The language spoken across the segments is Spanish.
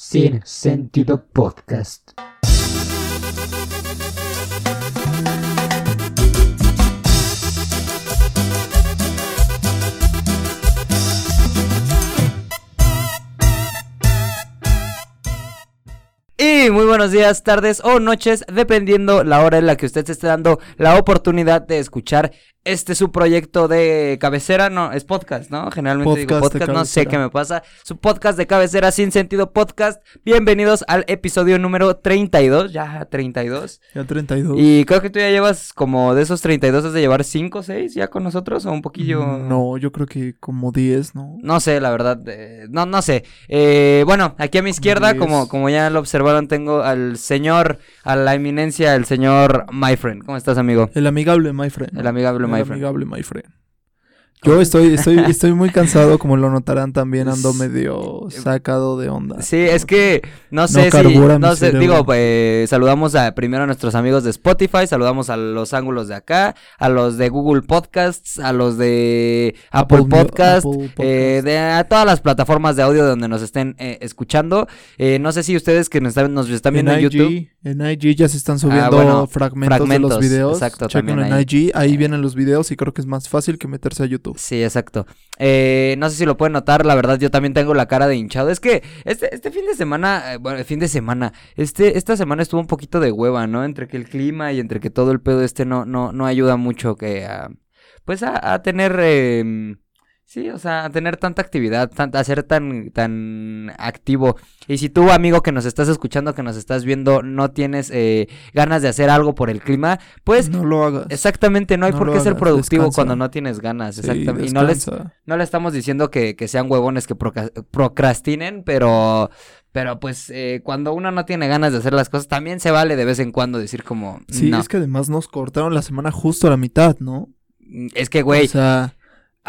Sin Sentido Podcast. Y muy buenos días, tardes o noches, dependiendo la hora en la que usted se esté dando la oportunidad de escuchar este su proyecto de cabecera, no, es podcast, ¿no? Generalmente digo Podcast de podcast, no sé qué me pasa. Su podcast de cabecera sin sentido podcast. Bienvenidos al episodio número 32, ya 32. Ya 32. Y creo que tú ya llevas como de esos 32 has de llevar 5 o 6 ya con nosotros o un poquillo. No, yo creo que como 10, ¿no? No sé, la verdad, eh, no, no sé. Eh, bueno, aquí a mi izquierda, como, como ya lo observaron, tengo al señor, a la eminencia, el señor My Friend. ¿Cómo estás, amigo? El amigable, my friend. El amigable My El Friend. amigable, my friend. Yo estoy, estoy, estoy muy cansado, como lo notarán también, ando medio sacado de onda. Sí, es que no sé si, no sé, digo, pues saludamos a, primero a nuestros amigos de Spotify, saludamos a los ángulos de acá, a los de Google Podcasts, a los de Apple, Apple Mu- Podcast, Apple eh, de a todas las plataformas de audio donde nos estén eh, escuchando. Eh, no sé si ustedes que nos están, nos están viendo en, en IG, YouTube. en IG ya se están subiendo Ah, bueno, fragmentos, de los videos. exacto, Chequen también en ahí. IG, ahí vienen los videos y creo que es más fácil que meterse a YouTube. Sí, exacto. Eh, no sé si lo pueden notar, la verdad yo también tengo la cara de hinchado. Es que este, este fin de semana, eh, bueno, fin de semana, este, esta semana estuvo un poquito de hueva, ¿no? Entre que el clima y entre que todo el pedo este no, no, no ayuda mucho que a, pues a, a tener, eh, sí, o sea, tener tanta actividad, tan- a ser tan, tan activo. Y si tú, amigo, que nos estás escuchando, que nos estás viendo, no tienes eh, ganas de hacer algo por el clima, pues no lo hagas. Exactamente, no hay No por qué ser productivo descansa. cuando no tienes ganas, Sí, exactamente. y no les, no le estamos diciendo que, que sean huevones que proca- procrastinen, pero, pero pues eh, cuando uno no tiene ganas de hacer las cosas, también se vale de vez en cuando decir como, Sí, no. es que además nos cortaron la semana justo a la mitad, ¿no? Es que, güey, O sea,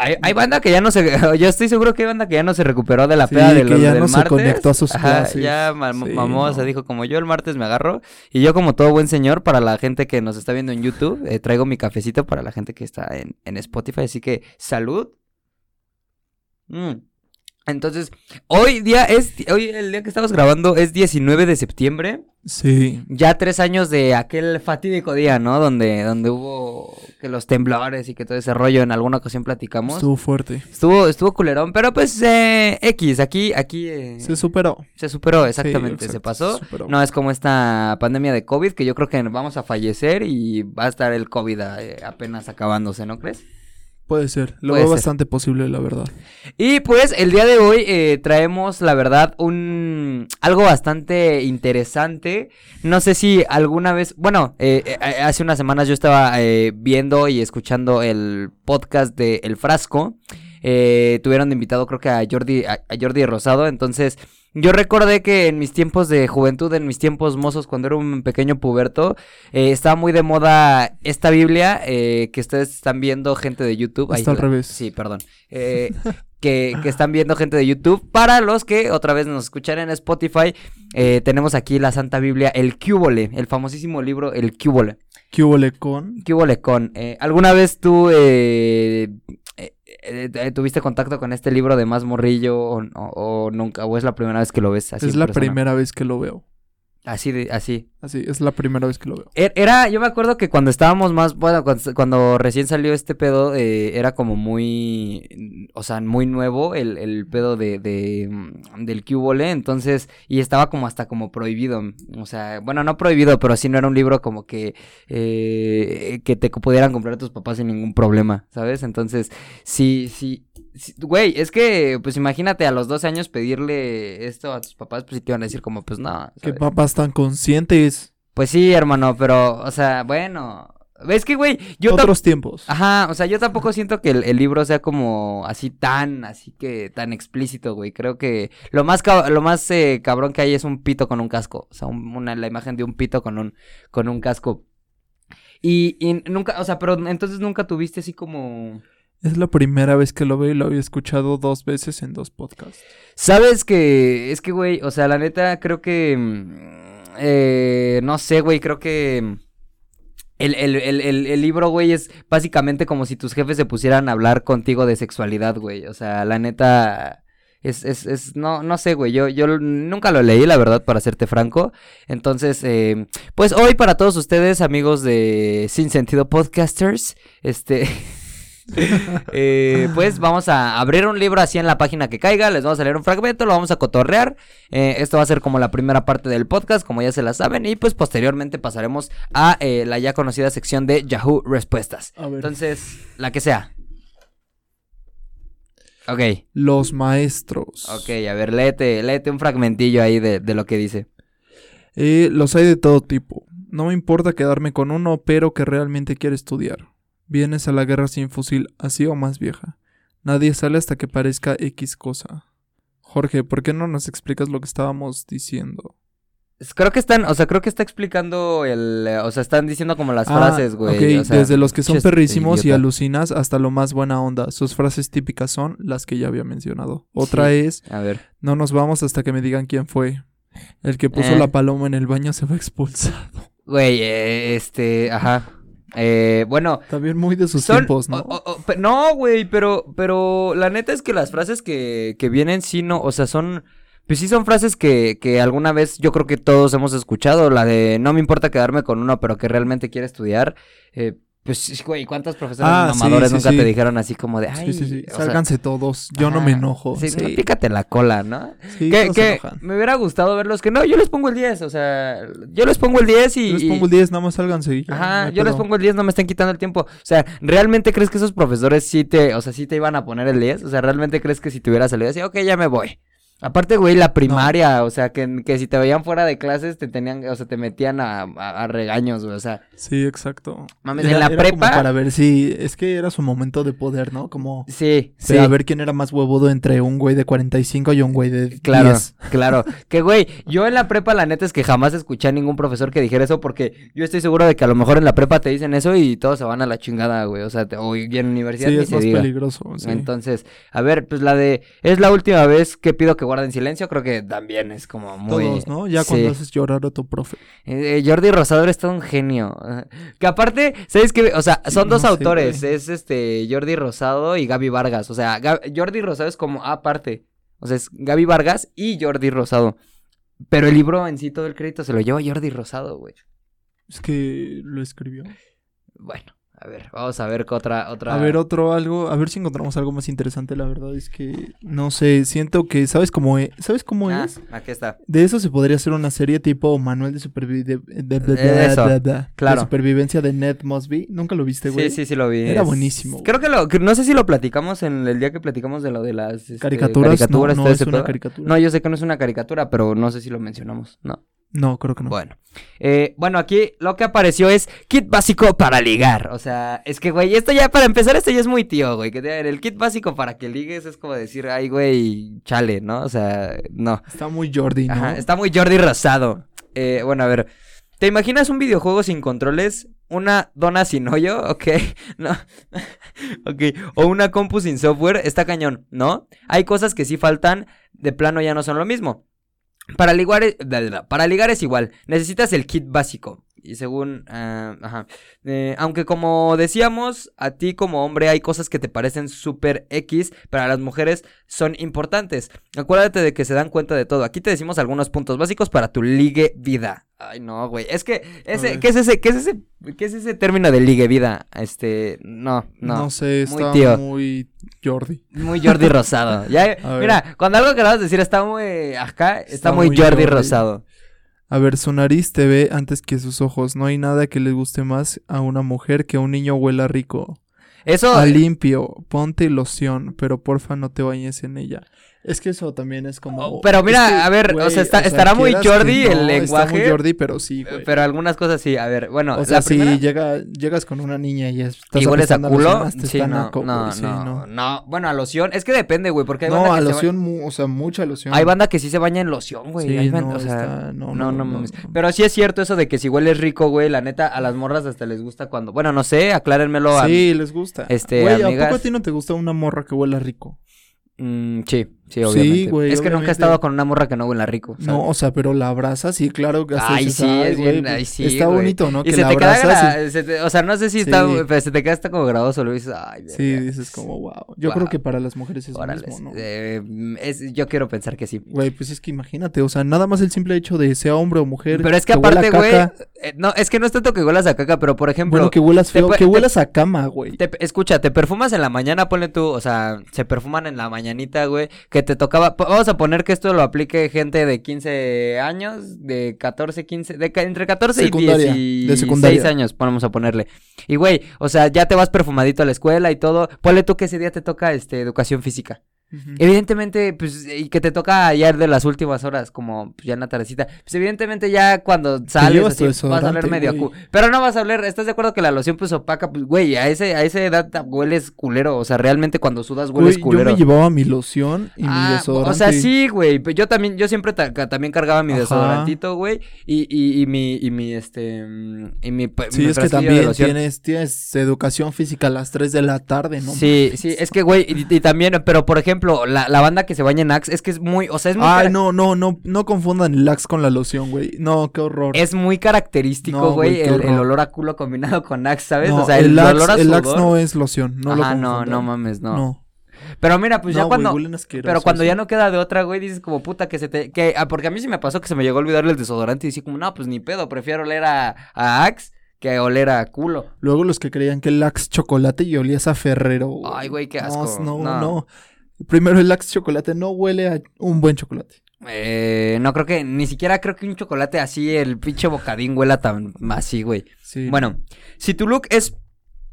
hay, hay banda que ya no se, yo estoy seguro que hay banda que ya no se recuperó de la Sí, peda de que los ya del no se martes. conectó a sus Ajá, clases. ya Sí, mamó, no. dijo como yo el martes me agarro y yo como todo buen señor para la gente que nos está viendo en YouTube, eh, traigo mi cafecito para la gente que está en, en Spotify, así que salud. Mm. Entonces, hoy día es, hoy el día que estamos grabando es 19 de septiembre. sí. Ya tres años de aquel fatídico día, ¿no? Donde, donde hubo que los temblores y que todo ese rollo en alguna ocasión platicamos. Estuvo fuerte. Estuvo, estuvo culerón, pero pues eh, X, aquí, aquí eh, Se superó. se superó, exactamente, Sí, se pasó. se superó. No es como esta pandemia de COVID, que yo creo que vamos a fallecer y va a estar el COVID eh, apenas acabándose, ¿no crees? Puede ser. Lo Puede veo ser. bastante posible, la verdad. Y pues el día de hoy eh, traemos, la verdad, un algo bastante interesante. No sé si alguna vez, bueno, eh, eh, hace unas semanas yo estaba eh, viendo y escuchando el podcast de El Frasco. Eh, tuvieron de invitado creo que a Jordi, a, a Jordi Rosado. Entonces yo recordé que en mis tiempos de juventud, en mis tiempos mozos, cuando era un pequeño puberto, eh, estaba muy de moda esta Biblia eh, que ustedes están viendo gente de YouTube. Está al la- revés. Sí, perdón. Eh, que, que están viendo gente de YouTube. Para los que otra vez nos escuchan en Spotify, eh, tenemos aquí la Santa Biblia, el Cúbole, el famosísimo libro El Cúbole. ¿Qué hubo con? Cúbole con. eh, ¿Alguna vez tú tuviste contacto con este libro de Más Morrillo o, o- o nunca? ¿O es la primera vez que lo ves así? Es la persona? primera vez que lo veo. Así, de, así. Así, es la primera vez que lo veo. Er- Era, yo me acuerdo que cuando estábamos más, bueno, cuando, cuando recién salió este pedo, eh, era como muy, o sea, muy nuevo el, el pedo de, de, mm, del cubole, entonces, y estaba como hasta como prohibido, o sea, bueno, no prohibido, pero sí no era un libro como que, eh, que te pudieran comprar tus papás sin ningún problema, ¿sabes? Entonces, sí, sí, güey, es que, pues imagínate a los 12 años pedirle esto a tus papás, pues sí te iban a decir como, pues no, Que papás tan conscientes. Pues sí, hermano, pero, o sea, bueno. Es que, güey, yo Otros tiempos. Ajá, o sea, yo tampoco siento que el, el libro sea como así tan, así que tan explícito, güey. Creo que lo más cab- lo más eh, cabrón que hay es un pito con un casco. O sea, un- una, la imagen de un pito con un, con un casco. Y, y nunca, o sea, pero entonces nunca tuviste así como... Es la primera vez que lo veo y lo había escuchado dos veces en dos podcasts. Sabes que, es que, güey, o sea, la neta, creo que, mm, eh, no sé, güey, creo que el, el, el, el, el libro, güey, es básicamente como si tus jefes se pusieran a hablar contigo de sexualidad, güey, o sea, la neta, Es, es, es, no, no sé, güey, yo, yo nunca lo leí, la verdad, para serte franco. Entonces, eh, pues hoy para todos ustedes, amigos de Sin Sentido Podcasters, este... eh, pues vamos a abrir un libro así en la página que caiga, les vamos a leer un fragmento, lo vamos a cotorrear. Eh, esto va a ser como la primera parte del podcast, como ya se la saben, y pues posteriormente pasaremos a eh, la ya conocida sección de Yahoo Respuestas. Entonces, la que sea. Ok, Los maestros. ok, a ver, léete, léete un fragmentillo ahí de, de lo que dice. Los hay de todo tipo. No me importa quedarme con uno, pero que realmente quiere estudiar. Vienes a la guerra sin fusil, así o más vieja. Nadie sale hasta que parezca X cosa. Jorge, ¿por qué no nos explicas lo que estábamos diciendo? Creo que están, o sea, creo que está explicando el, eh, o sea, están diciendo como las Ah, frases, güey. ok, o sea, desde los que son perrísimos y alucinas hasta lo más buena onda. Sus frases típicas son las que ya había mencionado. Otra Sí. es, A ver. no nos vamos hasta que me digan quién fue. El que puso Eh. la paloma en el baño se fue expulsado. Güey, eh, este, ajá. Eh, bueno, También muy de sus son... tiempos, ¿no? no, güey, pero, pero la neta es que las frases que, que vienen sí no, o sea, son... Pues sí son frases que, que alguna vez yo creo que todos hemos escuchado. La de no me importa quedarme con uno, pero que realmente quiere estudiar. Eh, pues, güey, ¿cuántos profesores Ah, sí, mamadores sí, nunca sí. te dijeron así como de, ay, sí, sí, sea, Sálganse todos. Yo no me enojo. Sí, no, pícate la cola, ¿no? Sí, que que me hubiera gustado verlos. Que no, yo les pongo el 10. O sea, yo les pongo el 10 y. Yo les pongo el 10, nada más sálganse. no Ajá, yo les pongo el 10, no me están quitando el tiempo. O sea, ¿realmente crees que esos profesores sí te, o sea, sí te iban a poner el 10? O sea, ¿realmente crees que si te hubiera salido así, ok, ya me voy? Aparte, güey, la primaria, o sea, que, que si te veían fuera de clases te tenían, o sea, te metían a, a- a regaños, güey, o sea, Sí, exacto. Mames, en la prepa- para ver si. Es que era su momento de poder, ¿no? Como. sí, sí. A ver quién era más huevudo entre un güey de 45 y un güey de Claro, 10. claro. Que, güey, yo en la prepa, la neta es que jamás escuché a ningún profesor que dijera eso, porque yo estoy seguro de que a lo mejor en la prepa te dicen eso y todos se van a la chingada, güey. O sea, te- o en universidad Sí, ni es se más diga. peligroso. sí. Entonces, a ver, pues la de. Es la última vez que pido que guarden silencio, creo que también es como muy. Todos, ¿no? Ya cuando Sí. haces llorar a tu profe. Eh, eh, Jordi Rosado es todo un genio. Que aparte, ¿sabes qué? O sea, son dos autores. Es este Jordi Rosado y Gaby Vargas. O sea, Jordi Rosado es como aparte. O sea, es Gaby Vargas y Jordi Rosado. Pero el libro en sí, todo el crédito se lo lleva Jordi Rosado, güey. Es que lo escribió. Bueno, a ver, vamos a ver otra, otra. A ver, otro algo. A ver si encontramos algo más interesante. La verdad es que. No sé, siento que. ¿Sabes cómo es? ¿Sabes cómo Ah, es? aquí está. De eso se podría hacer una serie tipo Manual de, supervi- de, de- de- Eh, eso, de- claro. supervivencia de Ned Mosby. ¿Nunca lo viste, güey? Sí, sí, sí lo vi. Era Es- buenísimo, Creo que lo, no sé si lo platicamos en el día que platicamos de lo de las este, Caricaturas, caricaturas, no, no es una caricatura. No, yo sé que no es una caricatura, pero no sé si lo mencionamos. No. No, creo que no. Bueno. Eh, bueno, aquí lo que apareció es kit básico para ligar. O sea, es que, güey, esto ya, para empezar, esto ya es muy tío, güey. Que te- el kit básico para que ligues es como decir, ay, güey, chale, ¿no? O sea, no. Está muy Jordi, ¿no? Ajá, está muy Jordi Rosado. Eh, bueno, a ver. ¿Te imaginas un videojuego sin controles? ¿Una dona sin hoyo? Ok. No. ok. O una compu sin software. Está cañón, ¿no? Hay cosas que sí faltan. De plano ya no son lo mismo. Para ligar, bla. para ligar es igual. Necesitas el kit básico. Y según... ah. Eh, aunque como decíamos, a ti como hombre hay cosas que te parecen súper X, pero a las mujeres son importantes. Acuérdate de que se dan cuenta de todo. Aquí te decimos algunos puntos básicos para tu ligue vida. Ay, no, güey. Es que, ese. ¿qué es ese, qué es ese, qué es ese término de ligue vida? Este, no, no. No, sé, muy está tío. muy Jordi. Muy Jordi Rosado. Ya, A mira, cuando algo que de decir está muy acá, está, Está muy, muy Jordi Jordi. Rosado. A ver, su nariz te ve antes que sus ojos. No hay nada que le guste más a una mujer que un niño huela rico. Eso, A limpio, ponte loción, pero porfa no te bañes en ella. Es que eso también es como... Oh, pero mira, es que, a ver, o sea, está- estará muy Jordi el Está muy lenguaje. Jordi, pero sí, güey. pero algunas cosas sí. A ver, bueno, o sea, la si primera... llega, llegas con una niña y estás ¿Y hueles a culo? hasta Sí, no, naco, no, sí, no, no. no. Bueno, a loción. Es que depende, güey, porque hay No, banda a se ba- loción, o sea, mucha loción. Hay banda que sí se baña en loción, güey. Sí, no, o sea, está- no, no, no, no, no, mames. no. Pero sí es cierto eso de que si hueles rico, güey, la neta, a las morras hasta les gusta cuando... Bueno, no sé, aclárenmelo a... Sí, les gusta. este, Güey, ¿a poco a ti no te gusta una morra que huela rico? Mm, sí, Sí, obviamente. güey, es que nunca he estado con una morra que no huela rico. ¿sabes? No, o sea, pero la abrazas sí, claro. que Ay, sí, "Ay, es güey, bien, ay, sí, Está güey. bonito, ¿no? Y Que se la te queda, abrazas y- gra- se te- o sea, no sé si está, pero se te queda hasta como gradoso, lo dices, ay, Sí, dices como, wow. Yo creo que para las mujeres es lo Órale, mismo, ¿no? eh, es- yo quiero pensar que sí. Güey, pues es que imagínate, o sea, nada más el simple hecho de sea hombre o mujer. Pero es que aparte, güey, eh, no, es que no es tanto que huelas a caca, pero por ejemplo, Bueno, que huelas feo, que huelas a cama, güey. te- escucha, te perfumas en la mañana, ponle tú, o sea, se perfuman en la mañanita, güey, que te tocaba, vamos a poner que esto lo aplique gente de 15 años, de 14, 15, de entre 14 Secundaria, y de 16 secundaria. años, vamos a ponerle. Y güey, o sea, ya te vas perfumadito a la escuela y todo, ponle tú que ese día te toca, este, educación física. Evidentemente, pues, y que te toca ayer de las últimas horas, como pues, ya en la tardecita. Pues evidentemente ya cuando sales así, vas a desodorante, medio güey. Pero no vas a oler, ¿estás de acuerdo que la loción pues opaca? Pues, güey, a ese, a esa edad hueles culero. O sea, realmente cuando sudas hueles Güey, yo culero. me llevaba mi loción y mi Ah, desodorante. o sea, sí, güey. Yo también, yo siempre ta- también cargaba mi Ajá. desodorantito, güey. Y, y, y mi, y mi, este, y mi, Sí, mi es que también tienes, tienes educación física a las 3 de la tarde, ¿no? Sí, sí, es que, güey, y, y también, pero por ejemplo, la, la banda que se baña en Axe es que es muy, o sea, es muy, Ay, no, no, no, no confundan el Axe con la loción, güey. No, qué horror. es muy característico, No, güey, el, olor a culo combinado con Axe, ¿sabes? No, o sea, el, el, Axe, olor a el Axe sudor. no es loción, no Ajá, no, no mames, no. No. Pero mira, pues ya No, cuando, pero cuando ya no queda de otra, güey, dices como puta que se te, que, ah, porque a mí sí me pasó que se me llegó a olvidar el desodorante y decía como, no, pues ni pedo, prefiero oler a, a Axe que oler a culo. Luego los que creían que el Axe chocolate y olías a Ferrero. Ay, güey, qué No, asco. No, No. Primero el Axe chocolate no huele a un buen chocolate. Eh, no creo que, ni siquiera creo que un chocolate así, el pinche bocadín huela tan así, güey. Sí. Bueno, si tu look es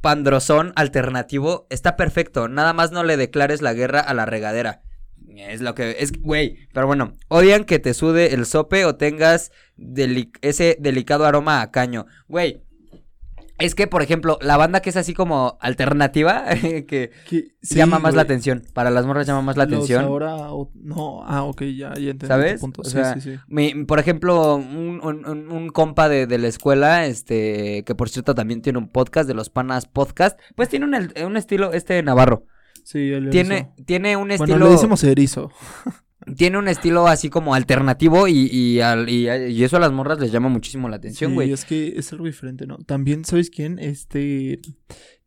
pandrosón alternativo, está perfecto. Nada más no le declares la guerra a la regadera. Es lo que es, güey. Pero bueno, odian que te sude el sope o tengas deli- ese delicado aroma a caño. Güey, es que, por ejemplo, la banda que es así como alternativa, que sí, llama más la atención. Para las morras llama más la Los atención. ahora o- no, ah, ok, ya, ya entendí ¿Sabes? punto. O Sí, sea, sí, sí. Mi- por ejemplo, un, un- compa de, de la escuela, este, que por cierto también tiene un podcast de los panas podcast, pues tiene un, un estilo, este Navarro, Sí, el tiene, tiene un Bueno, estilo, le decimos erizo. tiene un estilo así como alternativo y, y, al- y- y eso a las morras les llama muchísimo la atención, Sí, güey. es que es algo diferente, ¿no? También, ¿sabes quién? Este,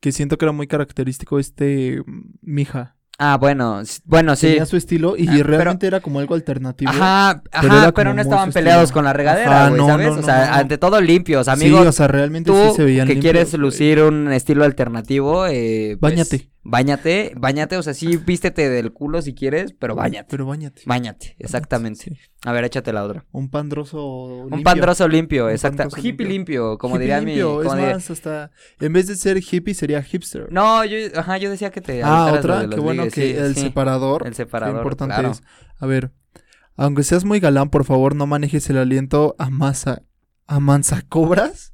que siento que era muy característico, este, Mija. Ah, bueno, bueno, sí. Tenía su estilo y Ah, pero- realmente era como algo alternativo. Ajá, ajá, pero, no estaban peleados estilo. con la regadera, güey, no, ¿sabes? no, o no, sea, no. ante todo limpios, sí, amigos. o sea, realmente Tú sí se veían que limpios, quieres lucir un estilo alternativo, eh, pues, Báñate. Báñate, báñate, o sea, sí, vístete del culo si quieres, pero báñate. Pero bañate. Báñate, exactamente. Sí. A ver, échate la otra. Un pandroso Un limpio. pandroso limpio, Un exacto. Hippie limpio. como Hippie diría limpio, mi. como es diría- más, hasta, en vez de ser hippie sería hipster. No, yo, ajá, yo decía que te. ah, otra, qué bueno ligues, que sí, el sí. separador. El Qué separador, importante claro. es. A ver, aunque seas muy galán, por favor, no manejes el aliento a masa, a manzacobras.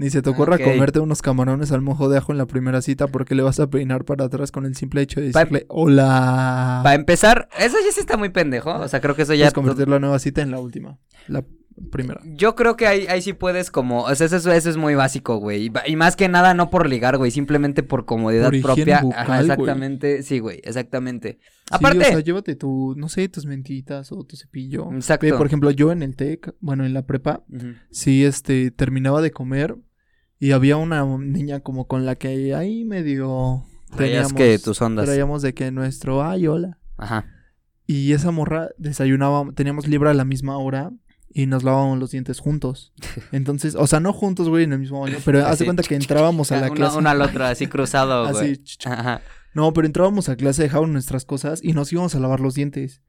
Ni se te ocurra comerte unos camarones al mojo de ajo en la primera cita porque le vas a peinar para atrás con el simple hecho de Pa- decirle hola. Para empezar, eso ya sí está muy pendejo. O sea, creo que eso ya. Puedes convertir la nueva cita en la última. La primera. Yo creo que ahí, ahí sí puedes como, o sea, eso, eso es muy básico, güey. Y, más que nada no por ligar, güey, simplemente por comodidad propia. bucal, Ajá, güey. exactamente. Sí, güey, exactamente. Sí, Aparte, o sea, llévate tu, no sé, tus mentitas o tu cepillo. Exacto. Ve, por ejemplo, yo en el TEC, bueno, en la prepa, sí, este, terminaba de comer y había una niña como con la que ahí medio teníamos, que tus ondas. traíamos de que nuestro, ay, hola. Ajá. Y esa morra desayunaba, teníamos libre a la misma hora y nos lavábamos los dientes juntos. Entonces, o sea, no juntos, güey, en el mismo baño, pero Así. de cuenta que entrábamos a la clase. uno al otro, así cruzado, así, güey. ch- Ajá. no, pero entrábamos a clase, dejábamos nuestras cosas y nos íbamos a lavar los dientes.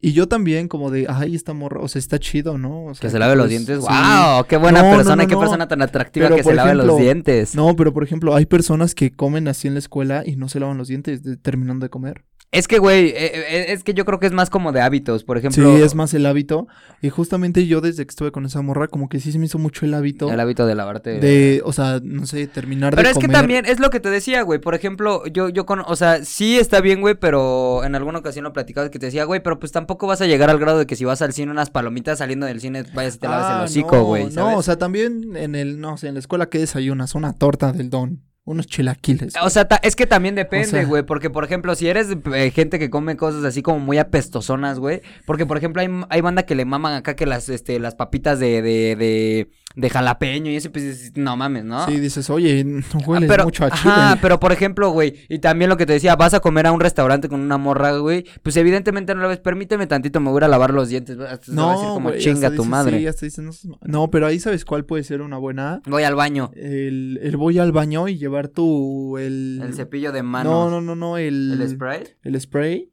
Y yo también, como de, ay, esta morra, o sea, está chido, ¿no? O sea, Que se lave los pues, dientes. sí. ¡Wow! ¡Qué buena No, persona! no, ¡Qué persona tan atractiva Pero, que se lave los dientes! No, pero por ejemplo, hay personas que comen así en la escuela y no se lavan los dientes de- terminando de comer. Es que, güey, eh, eh, es que yo creo que es más como de hábitos. Por ejemplo, sí, es más el hábito. Y justamente yo desde que estuve con esa morra, como que sí se me hizo mucho el hábito el hábito de lavarte. de, o sea, no sé, terminar Pero de es que también es lo que te decía, güey. Por ejemplo, yo, yo con, o sea, sí está bien, güey, pero en alguna ocasión lo platicaba que te decía, güey, pero pues tampoco vas a llegar al grado de que si vas al cine unas palomitas saliendo del cine vayas y te laves Ah, el hocico, no, güey. No, ¿sabes? o sea, también en el, no sé, en la escuela que desayunas, una torta del don. Unos chilaquiles. O sea, es que también depende, sea- güey, porque por ejemplo, si eres eh, gente que come cosas así como muy apestosonas, güey, porque por ejemplo hay, hay banda que le maman acá que las este las papitas de de, de, de jalapeño y eso pues dices, no mames, ¿no? Sí, dices, oye, no Ah, hueles pero, mucho a chile. ajá, pero por ejemplo, güey, y también lo que te decía, vas a comer a un restaurante con una morra, güey, pues evidentemente no lo ves, permíteme tantito, me voy a lavar los dientes, hasta decir como chinga tu dices, madre. sí, hasta dices, no, no, pero ahí sabes cuál puede ser una buena. Voy al baño, El, el voy al baño y llevar tu el, el cepillo de manos, No, no, no, no, el el spray. el spray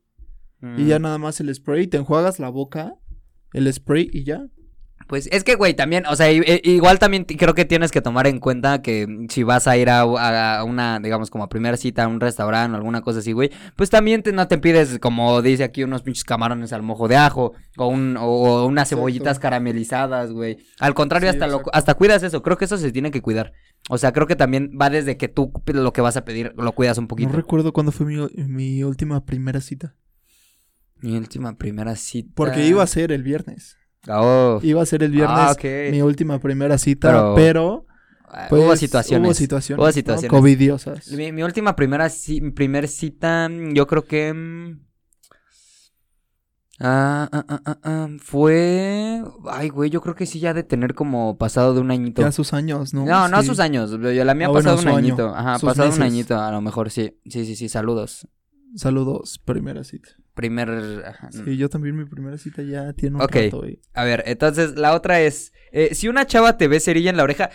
Mm. y ya nada más el spray, te enjuagas la boca, el spray y ya. Pues es que, güey, también, o sea, igual también creo que tienes que tomar en cuenta que si vas a ir a, una, digamos, como a primera cita a un restaurante o alguna cosa así, güey, pues también te- no te pides, como dice aquí, unos pinches camarones al mojo de ajo o, un, o, unas Exacto. cebollitas caramelizadas, güey. Al contrario, Sí, hasta, lo, hasta cuidas eso, creo que eso se tiene que cuidar. O sea, creo que también va desde que tú lo que vas a pedir, lo cuidas un poquito. No recuerdo cuándo fue mi, mi última primera cita. Mi última primera cita. Porque iba a ser el viernes. Oh. Iba a ser el viernes Ah, mi última primera cita, Pero- pero, Ah, pues, hubo situaciones. Hubo situaciones. Hubo ¿no? situaciones. Covidiosas. Mi, mi última primera ci- primer cita, yo creo que mm, ah, ah, ah, ah, ah, fue, ay, güey, yo creo que sí ya de tener como pasado de un añito. Ya sus años, ¿no? No, no Sí. sus años, yo- la mía Ah, ha bueno, pasado su un año, añito, ajá, sus pasado un meses. añito, a lo mejor sí, sí, sí, sí, saludos. Saludos, primera cita. Primer, Sí, yo también mi primera cita ya tiene un Ok. rato. A ver, entonces la otra es, eh, si una chava te ve cerilla en la oreja,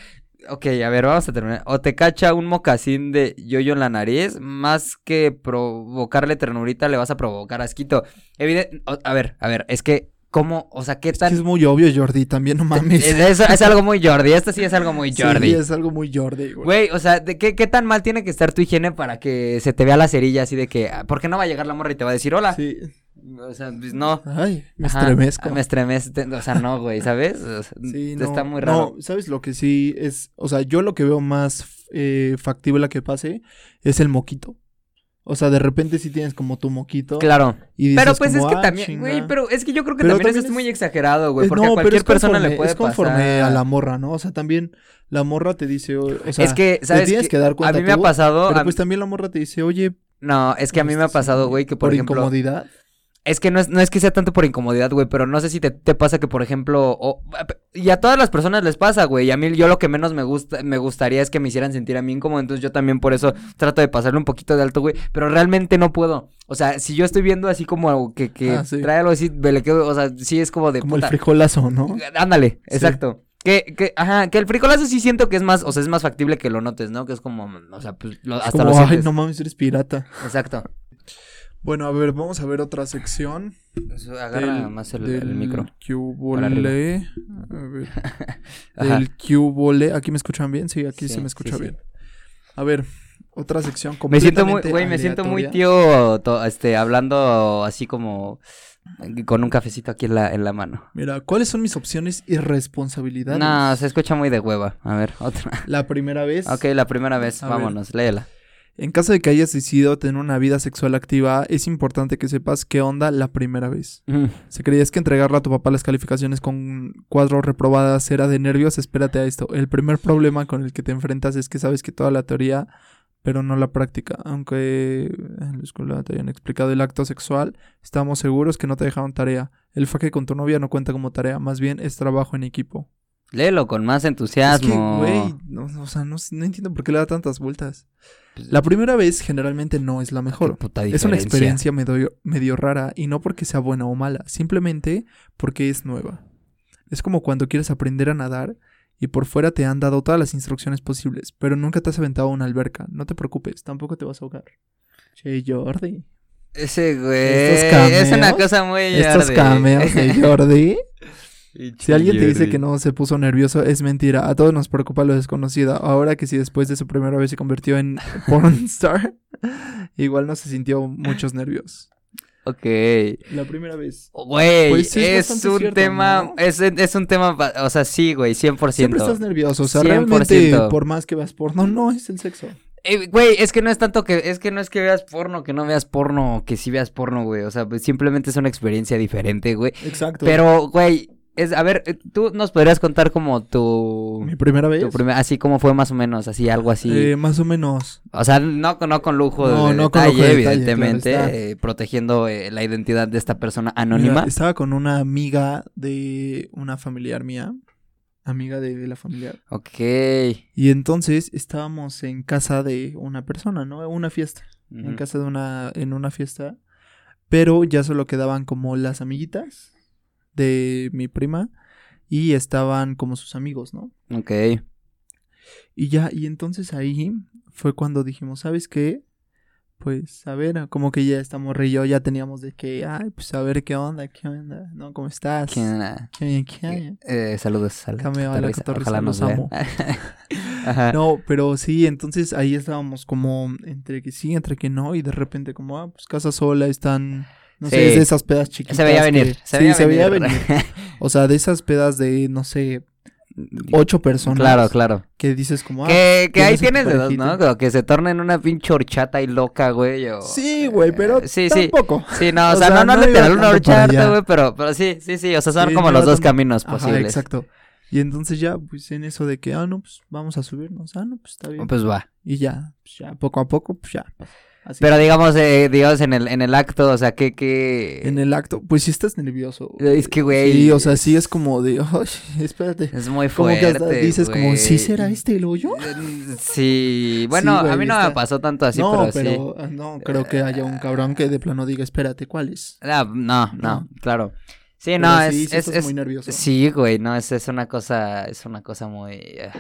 ok, a ver, vamos a terminar. O te cacha un mocasín de yoyo en la nariz, más que provocarle ternurita, le vas a provocar asquito. Evidente, a ver, a ver, es que, ¿cómo? O sea, ¿qué Es, que es muy obvio, Jordi, también no mames. Es, es- es algo muy Jordi, esto sí es algo muy Jordi. Sí, es algo muy Jordi, güey. Güey, o sea, ¿de qué, ¿qué tan mal tiene que estar tu higiene para que se te vea la cerilla así de que, ah, ¿por qué no va a llegar la morra y te va a decir hola? Sí. O sea, pues no. Ay, me Ajá, estremezco. Me estremezco, o sea, no, güey, ¿sabes? O sea, Sí, no, está muy raro. No, ¿sabes lo que sí es? O sea, yo lo que veo más eh, factible a que pase es el moquito. O sea, de repente sí tienes como tu moquito. Claro. Y dices Pero pues como, es que "Ah, también, chinga". güey, pero es que yo creo que Pero también, eso es muy exagerado, güey, Eh, porque a no, pero cualquier es persona le puede Es conforme pasar. a la morra, ¿no? O sea, también la morra te dice, o, o sea, es que, te tienes que dar cuenta A mí me ha pasado, Pero a pues mí- también la morra te dice, oye, no, es que a mí me ha este, pasado, güey, que por, por, ejemplo, incomodidad. Es que no es, no es que sea tanto por incomodidad, güey, pero no sé si te, te pasa que, por ejemplo, o- y a todas las personas les pasa, güey, y a mí yo lo que menos me gusta, me gustaría es que me hicieran sentir a mí incómodo, entonces yo también por eso trato de pasarle un poquito de alto, güey, pero realmente no puedo, o sea, si yo estoy viendo así como que, que Ah, sí. trae algo así, me le quedo, o sea, sí es como de Como el frijolazo, ¿no? Ándale, Sí. exacto. Que, que, ajá, que el frijolazo sí siento que es más, o sea, es más factible que lo notes, ¿no? Que es como, o sea, pues, lo- hasta Como, lo ay, no mames, eres pirata. Exacto. Bueno, a ver, vamos a ver otra sección. Agarra del- más el, del el micro. Cubole. A ver. Ajá. Del Cubole. ¿Aquí me escuchan bien? Sí, aquí Sí, se me escucha sí, sí. bien. A ver, otra sección Me siento muy, güey, me siento muy tío, to- este, hablando así como con un cafecito aquí en la, en la mano. Mira, ¿cuáles son mis opciones y responsabilidades? No, se escucha muy de hueva. A ver, otra. La primera vez. Ok, la primera vez, A ver. vámonos, léela. En caso de que hayas decidido tener una vida sexual activa, es importante que sepas qué onda la primera vez. Mm. Si creías que entregarle a tu papá las calificaciones con cuadros reprobadas era de nervios, espérate a esto. El primer problema con el que te enfrentas es que sabes que toda la teoría, pero no la práctica. Aunque en la escuela te hayan explicado el acto sexual, estamos seguros que no te dejaron tarea. El faje con tu novia no cuenta como tarea, más bien es trabajo en equipo. Léelo con más Es que, entusiasmo. güey, no, o sea, no, no entiendo por qué le da tantas vueltas. La primera vez generalmente no es la mejor. Es una experiencia medio, medio rara y no porque sea buena o mala, simplemente porque es nueva. Es como cuando quieres aprender a nadar y por fuera te han dado todas las instrucciones posibles, pero nunca te has aventado a una alberca. No te preocupes, tampoco te vas a ahogar. Che, Jordi. Ese güey. Estos Es una cosa muy. Estos Jordi. cameos de Jordi. Si alguien te dice que no se puso nervioso, es mentira. A todos nos preocupa lo desconocido. Ahora que si después de su primera vez se convirtió en pornstar, igual no se sintió muchos nervios. Ok. La primera vez. Güey, Pues sí, es un cierto, tema, ¿no? es, es un tema, o sea, sí, güey, 100%. Siempre estás nervioso. O sea, 100%. realmente, por más que veas porno, no es el sexo. Eh, Güey, es que no es tanto que, es que no es que veas porno, que no veas porno, que sí veas porno, güey, o sea, pues simplemente es una experiencia diferente, güey. Exacto. Pero, güey, es, a ver, eh, tú nos podrías contar como tu... Mi primera vez. tu primer- así como fue más o menos, así, algo así. Eh, más o menos. O sea, no, no con lujo No, de no con lujo de detalle, evidentemente, claro eh, protegiendo eh, la identidad de esta persona Mira, anónima. estaba con una amiga de una familiar mía. Amiga de la familiar. Ok. Y entonces estábamos en casa de una persona, ¿no? Una fiesta. En casa de una. En una fiesta. Pero ya solo quedaban como las amiguitas de mi prima. Y estaban como sus amigos, ¿no? Ok. Y ya, y entonces ahí fue cuando dijimos, ¿sabes qué? Pues a ver, como que ya estamos y yo ya teníamos de que, ay, pues a ver qué onda, qué onda, ¿no? ¿Cómo estás? ¿Quién era? ¿Qué, qué hay? Eh, saludos a la a la Ojalá nos amo. Ajá. No, pero sí, entonces ahí estábamos como entre que sí, entre que no, y de repente como, ah, pues casa sola, están, no sé, es de esas pedas chiquitas. Se veía que- venir. Se sí, veía se veía venir. venir. O sea, de esas pedas de, no sé, ocho personas. Claro, claro. Que dices como, ah, Que, que ahí tienes tu tienes de dos, ¿no? Como que se tornen una pinche horchata y loca, güey. o- Sí, güey, pero Eh, sí, tampoco. Sí, no, o, O sea, sea, no, no, no literal una horchata, güey, pero, pero sí, sí, sí, o sea, son Sí, como los dos tanto- caminos Ajá, posibles. exacto. Y entonces ya, pues en eso de que, ah, no, pues vamos a subirnos. Ah, no, pues está bien. Pues va. Y ya, pues ya, poco a poco, pues ya. Así. Pero digamos, eh, digamos, en el, en el acto, o sea, que, que... En el acto, pues sí estás nervioso. Es que, güey, Sí, o sea, sí es como de, ay, espérate. Es muy Como fuerte, que hasta dices como. ¿sí será este el hoyo? Sí, bueno, güey, a mí no me pasó tanto así, no, pero, sí. ah, no, creo que haya un cabrón que de plano diga, espérate, ¿cuál es? Ah, no, no, No. claro. Sí, Pero no, sí, es, sí es, estás es- muy nervioso. Sí, güey, no, es, es una cosa, es una cosa muy... eh,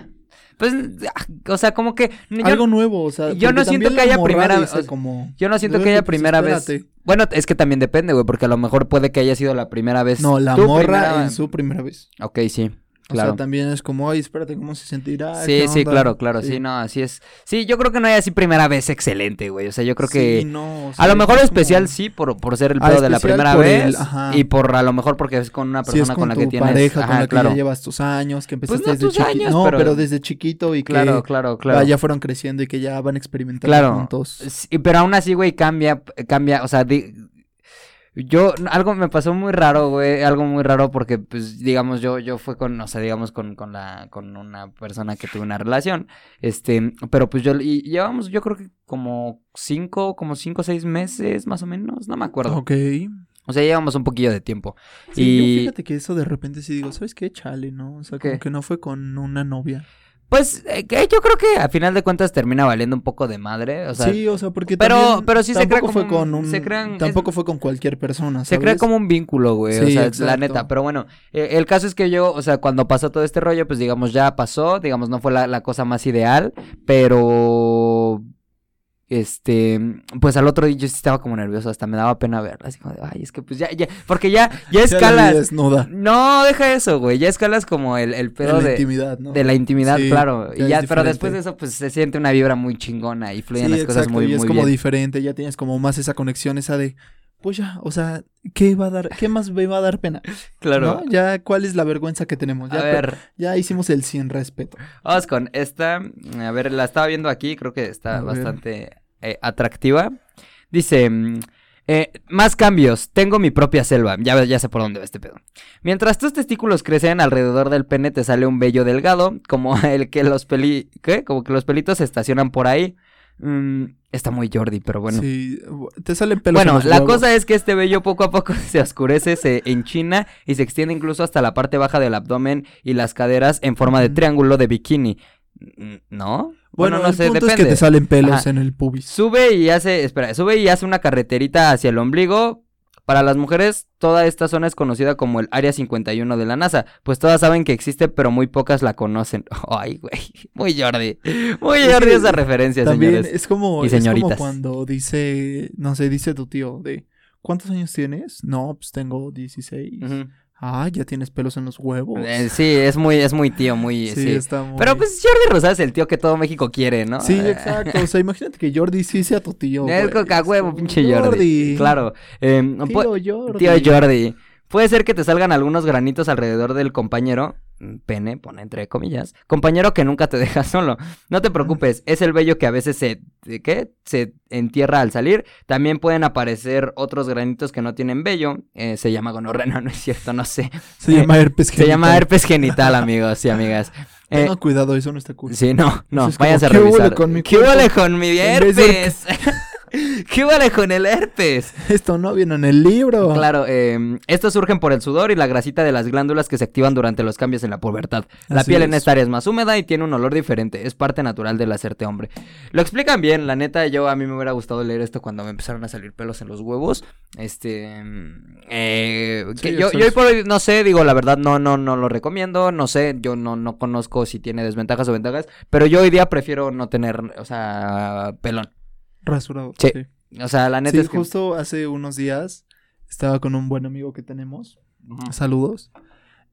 Pues, ah, o sea, como que... yo- Algo nuevo, o sea. yo no siento que haya primera- o sea, como, Yo no siento que "Güey, haya pues primera vez... espérate". Bueno, es que también depende, güey, porque a lo mejor puede que haya sido la primera vez. No, la morra primera- en su primera vez. Ok, sí, O sea, también es como, ay, espérate, ¿cómo se sentirá? Sí, ¿Qué sí, onda?". claro, claro, sí. no, así es. Sí, yo creo que no hay así primera vez excelente, güey. O sea, yo creo que... Sí, no, o sea, A lo mejor es especial como- sí por, por ser el Ah, pedo de la primera vez el- y por a lo mejor porque es con una persona con, con, la que tienes pareja, con la que claro. ya llevas tus años, que empezaste no desde chiquito. no, pero- pero... desde chiquito y que Claro, claro, claro. ya fueron creciendo y que ya van experimentando Claro. juntos. Sí, pero aún así, güey, cambia, cambia, o sea, di- yo, algo me pasó muy raro, güey, algo muy raro porque, pues, digamos, yo, yo fue con, o sea, digamos, con, con la, con una persona que tuve una relación, este, pero pues yo, y llevamos, yo creo que como cinco, como cinco o seis meses, más o menos, no me acuerdo, Ok. o sea, llevamos un poquillo de tiempo, Sí, y, yo fíjate que eso de repente sí digo, ¿sabes qué? Chale, ¿no? O sea, ¿Qué? como que no fue con una novia. Pues, eh, yo creo que a final de cuentas termina valiendo un poco de madre, o sea, sí, o sea, porque pero- pero sí se crea tampoco fue como con un- un... se crean- tampoco es- fue con cualquier persona, Se crea ¿sabes? como un vínculo, güey. o sea, la neta. Pero bueno, eh, el caso es que yo, o sea, cuando pasó todo este rollo, pues digamos, ya pasó. Digamos, no fue la, la cosa más ideal. Pero. Este. Pues al otro día yo sí estaba como nervioso. Hasta me daba pena verla. Así como de, ay, es que pues ya, ya. Porque ya, ya la escalas. desnuda. No, deja eso, güey. Ya escalas como el, el De pedo la de. intimidad, ¿no? De la intimidad, Sí, claro. Y ya pero después de eso, pues se siente una vibra muy chingona y fluyen Sí, las cosas exacto, muy, y es muy como bien. diferente, ya tienes como más esa conexión, esa de, pues ya, o sea, ¿qué va a dar, qué más me va a dar pena? Claro. ¿No? Ya, ¿cuál es la vergüenza que tenemos? Ya, A ver. ya hicimos el sin respeto. Vamos con esta. A ver, la estaba viendo aquí, creo que está A bastante eh, atractiva. Dice, mm, eh, más cambios, tengo mi propia selva. Ya sé por dónde va este pedo. Mientras tus testículos crecen alrededor del pene te sale un vello delgado, como el que los peli... ¿Qué? Como que los pelitos se estacionan por ahí. Mm, está muy Jordi, pero bueno. Sí, te salen pelos en Bueno, la huevos. cosa es que este vello poco a poco se oscurece, se enchina y se extiende incluso hasta la parte baja del abdomen y las caderas en forma de triángulo de bikini. ¿No? Bueno, no el sé, punto depende. es que te salen pelos Ajá. en el pubis. Sube y hace, espera, sube y hace una carreterita hacia el ombligo. Para las mujeres, toda esta zona es conocida como el Área 51 de la NASA, pues todas saben que existe, pero muy pocas la conocen. Ay, güey, muy Jordi. Muy Jordi esa referencia, También señores. es como, y es como cuando dice, no sé, dice tu tío de, ¿cuántos años tienes? No, pues tengo 16. Ujú. Ah, ya tienes pelos en los huevos. Eh, sí, es muy, es muy tío, muy, sí, sí. está muy... Pero pues Jordi Rosado es el tío que todo México quiere, ¿no? Sí, exacto. O sea, imagínate que Jordi sí sea tu tío. Es coca huevo, pinche Jordi. Claro. em, Tío pu- Jordi. Tío Jordi. Puede ser que te salgan algunos granitos alrededor del compañero. mm, pene, pone entre comillas, compañero que nunca te deja solo. No te preocupes, es el vello que a veces se, ¿de ¿qué? Se entierra al salir. También pueden aparecer otros granitos que no tienen vello. Eh, se llama gonorrea, no, no es cierto, no sé. Se llama herpes Se llama herpes genital, amigos y amigas. Eh, cuidado, eso no está cool. Sí, no, no, es váyanse a ¿qué huele revisar. con mi ¿Qué huele con mi herpes? ¿Qué huele con el herpes? Esto no viene en el libro. Claro, eh, estos surgen por el sudor y la grasita de las glándulas que se activan durante los cambios en la pubertad. La Así piel en es. esta área es más húmeda y tiene un olor diferente. Es parte natural del hacerte hombre. Lo explican bien, la neta, yo a mí me hubiera gustado leer esto cuando me empezaron a salir pelos en los huevos. Este, mm, eh, que Sí, yo, yo hoy por hoy no sé, digo, la verdad no, no, no lo recomiendo, no sé, yo no, no conozco si tiene desventajas o ventajas, pero yo hoy día prefiero no tener, o sea, pelón. Rasurado. Sí. O sea, la neta Sí, es que... justo hace unos días estaba con un buen amigo que tenemos. Saludos.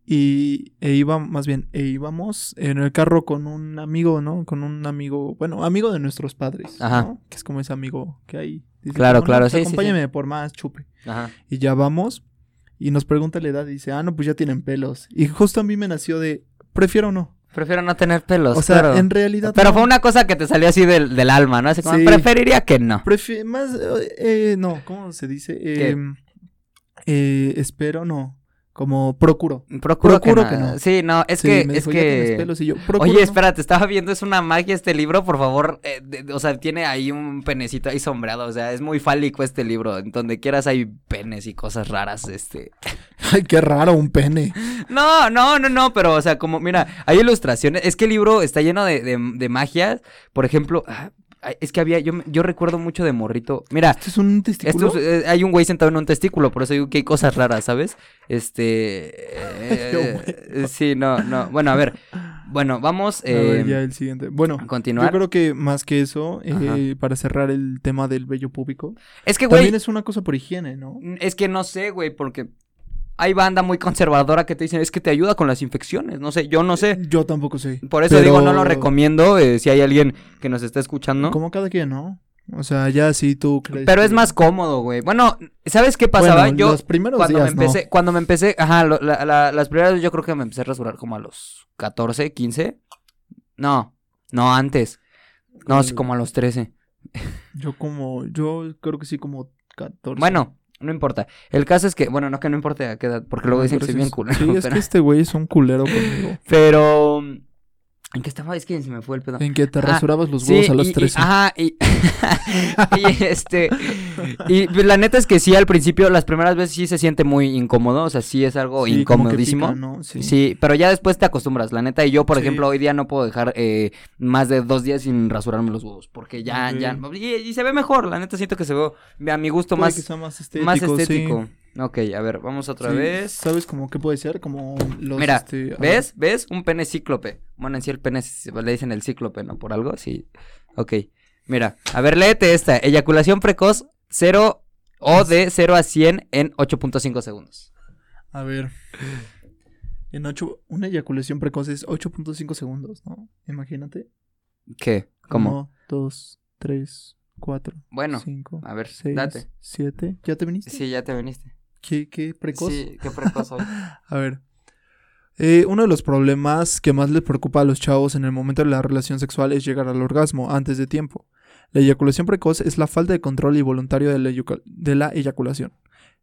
Y e iba, más bien, e íbamos en el carro con un amigo, ¿no? Con un amigo, bueno, amigo de nuestros padres, Ajá. ¿no? Que es como ese amigo que hay. Dice, Claro, claro, pues, sí, sí, sí. Acompáñame por más chupe. Ajá. Y ya vamos. Y nos pregunta la edad y dice, ah, no, pues ya tienen pelos. Y justo a mí me nació de, prefiero no. Prefiero no tener pelos, o sea, claro. en realidad. Pero no. fue una cosa que te salió así del, del alma, ¿no? Así como, Sí. preferiría que no. Prefi- más, eh, eh, no, ¿cómo se dice? Em, eh, espero, no. Como procuro. Procuro, Procuro que, que no. no. Sí, no, es Sí, que, me es dijo, "Ya tienes que... pelos", y yo, "Procuro Oye, no". espérate, estaba viendo, es una magia este libro, por favor, eh, de- o sea, tiene ahí un penecito ahí sombreado, o sea, es muy fálico este libro, en donde quieras hay penes y cosas raras, este... Ay, qué raro, un pene. No, no, no, no, pero, o sea, como, mira, hay ilustraciones, es que el libro está lleno de, de, de magias, por ejemplo, ah, es que había, yo, yo recuerdo mucho de morrito, mira, ¿Esto es un testículo? Esto es- eh, hay un güey sentado en un testículo, por eso digo que hay cosas raras, ¿sabes? Este. eh, sí, no, no. Bueno, a ver. Bueno, vamos A ver, eh, ya el siguiente. Bueno, continuar. yo creo que más que eso, eh, para cerrar el tema del vello público, Es que, güey. también es una cosa por higiene, ¿no? Es que no sé, güey, porque hay banda muy conservadora que te dicen es que te ayuda con las infecciones. No sé, yo no sé. Yo tampoco sé. Por eso Pero- digo, no lo recomiendo. eh, si hay alguien que nos está escuchando. Como cada quien, ¿no? O sea, ya si tú crees. Pero es más cómodo, güey. Bueno, ¿sabes qué pasaba? Bueno, yo. los primeros cuando días, me empecé, cuando me empecé, ajá, lo- la- la- las primeras yo creo que me empecé a rasurar como a los 14, 15. No, no antes. No, sí, como a los 13. no. Yo como, yo creo que sí como 14. Bueno, no importa. El caso es que, bueno, no que no importa a qué edad, porque luego dicen que soy bien culero. Sí, es pero, que este güey es un culero conmigo. pero, ¿en qué estaba? Es que se me fue el pedo. En que te Ah, rasurabas los huevos a los y- y- 13. ajá, y, y este, y pues, la neta es que sí, al principio, las primeras veces sí se siente muy incómodo, o sea, sí es algo Sí, como que incomodísimo. pica, ¿no? Sí. Sí. pero ya después te acostumbras, la neta. Y yo, por Sí. ejemplo, hoy día no puedo dejar eh, más de dos días sin rasurarme los huevos. Porque ya, ya. Y, y se ve mejor, la neta siento que se ve a mi gusto Puede más, que sea más estético. más sí. estético. Ok, a ver, vamos otra Sí, vez. ¿Sabes cómo qué puede ser? Como los. Mira, este. ¿Ves? ¿Ves? Un pene cíclope. Bueno, en sí el pene le dicen el cíclope, ¿no? Por algo, sí. Ok. Mira, a ver, léete esta. Eyaculación precoz, 0 o de 0 a 100 en 8.5 segundos. A ver. En 8. Una eyaculación precoz es 8.5 segundos, ¿no? Imagínate. ¿Qué? ¿Cómo? 1, 2, 3, 4. Bueno, 5, a ver, 6, date. 7. ¿Ya te viniste? Sí, ya te viniste. ¿Qué, qué precoz? Sí, qué precoz soy. A ver. Eh, uno de los problemas que más les preocupa a los chavos en el momento de la relación sexual es llegar al orgasmo antes de tiempo. La eyaculación precoz es la falta de control y voluntario de la, eyuca- de la eyaculación.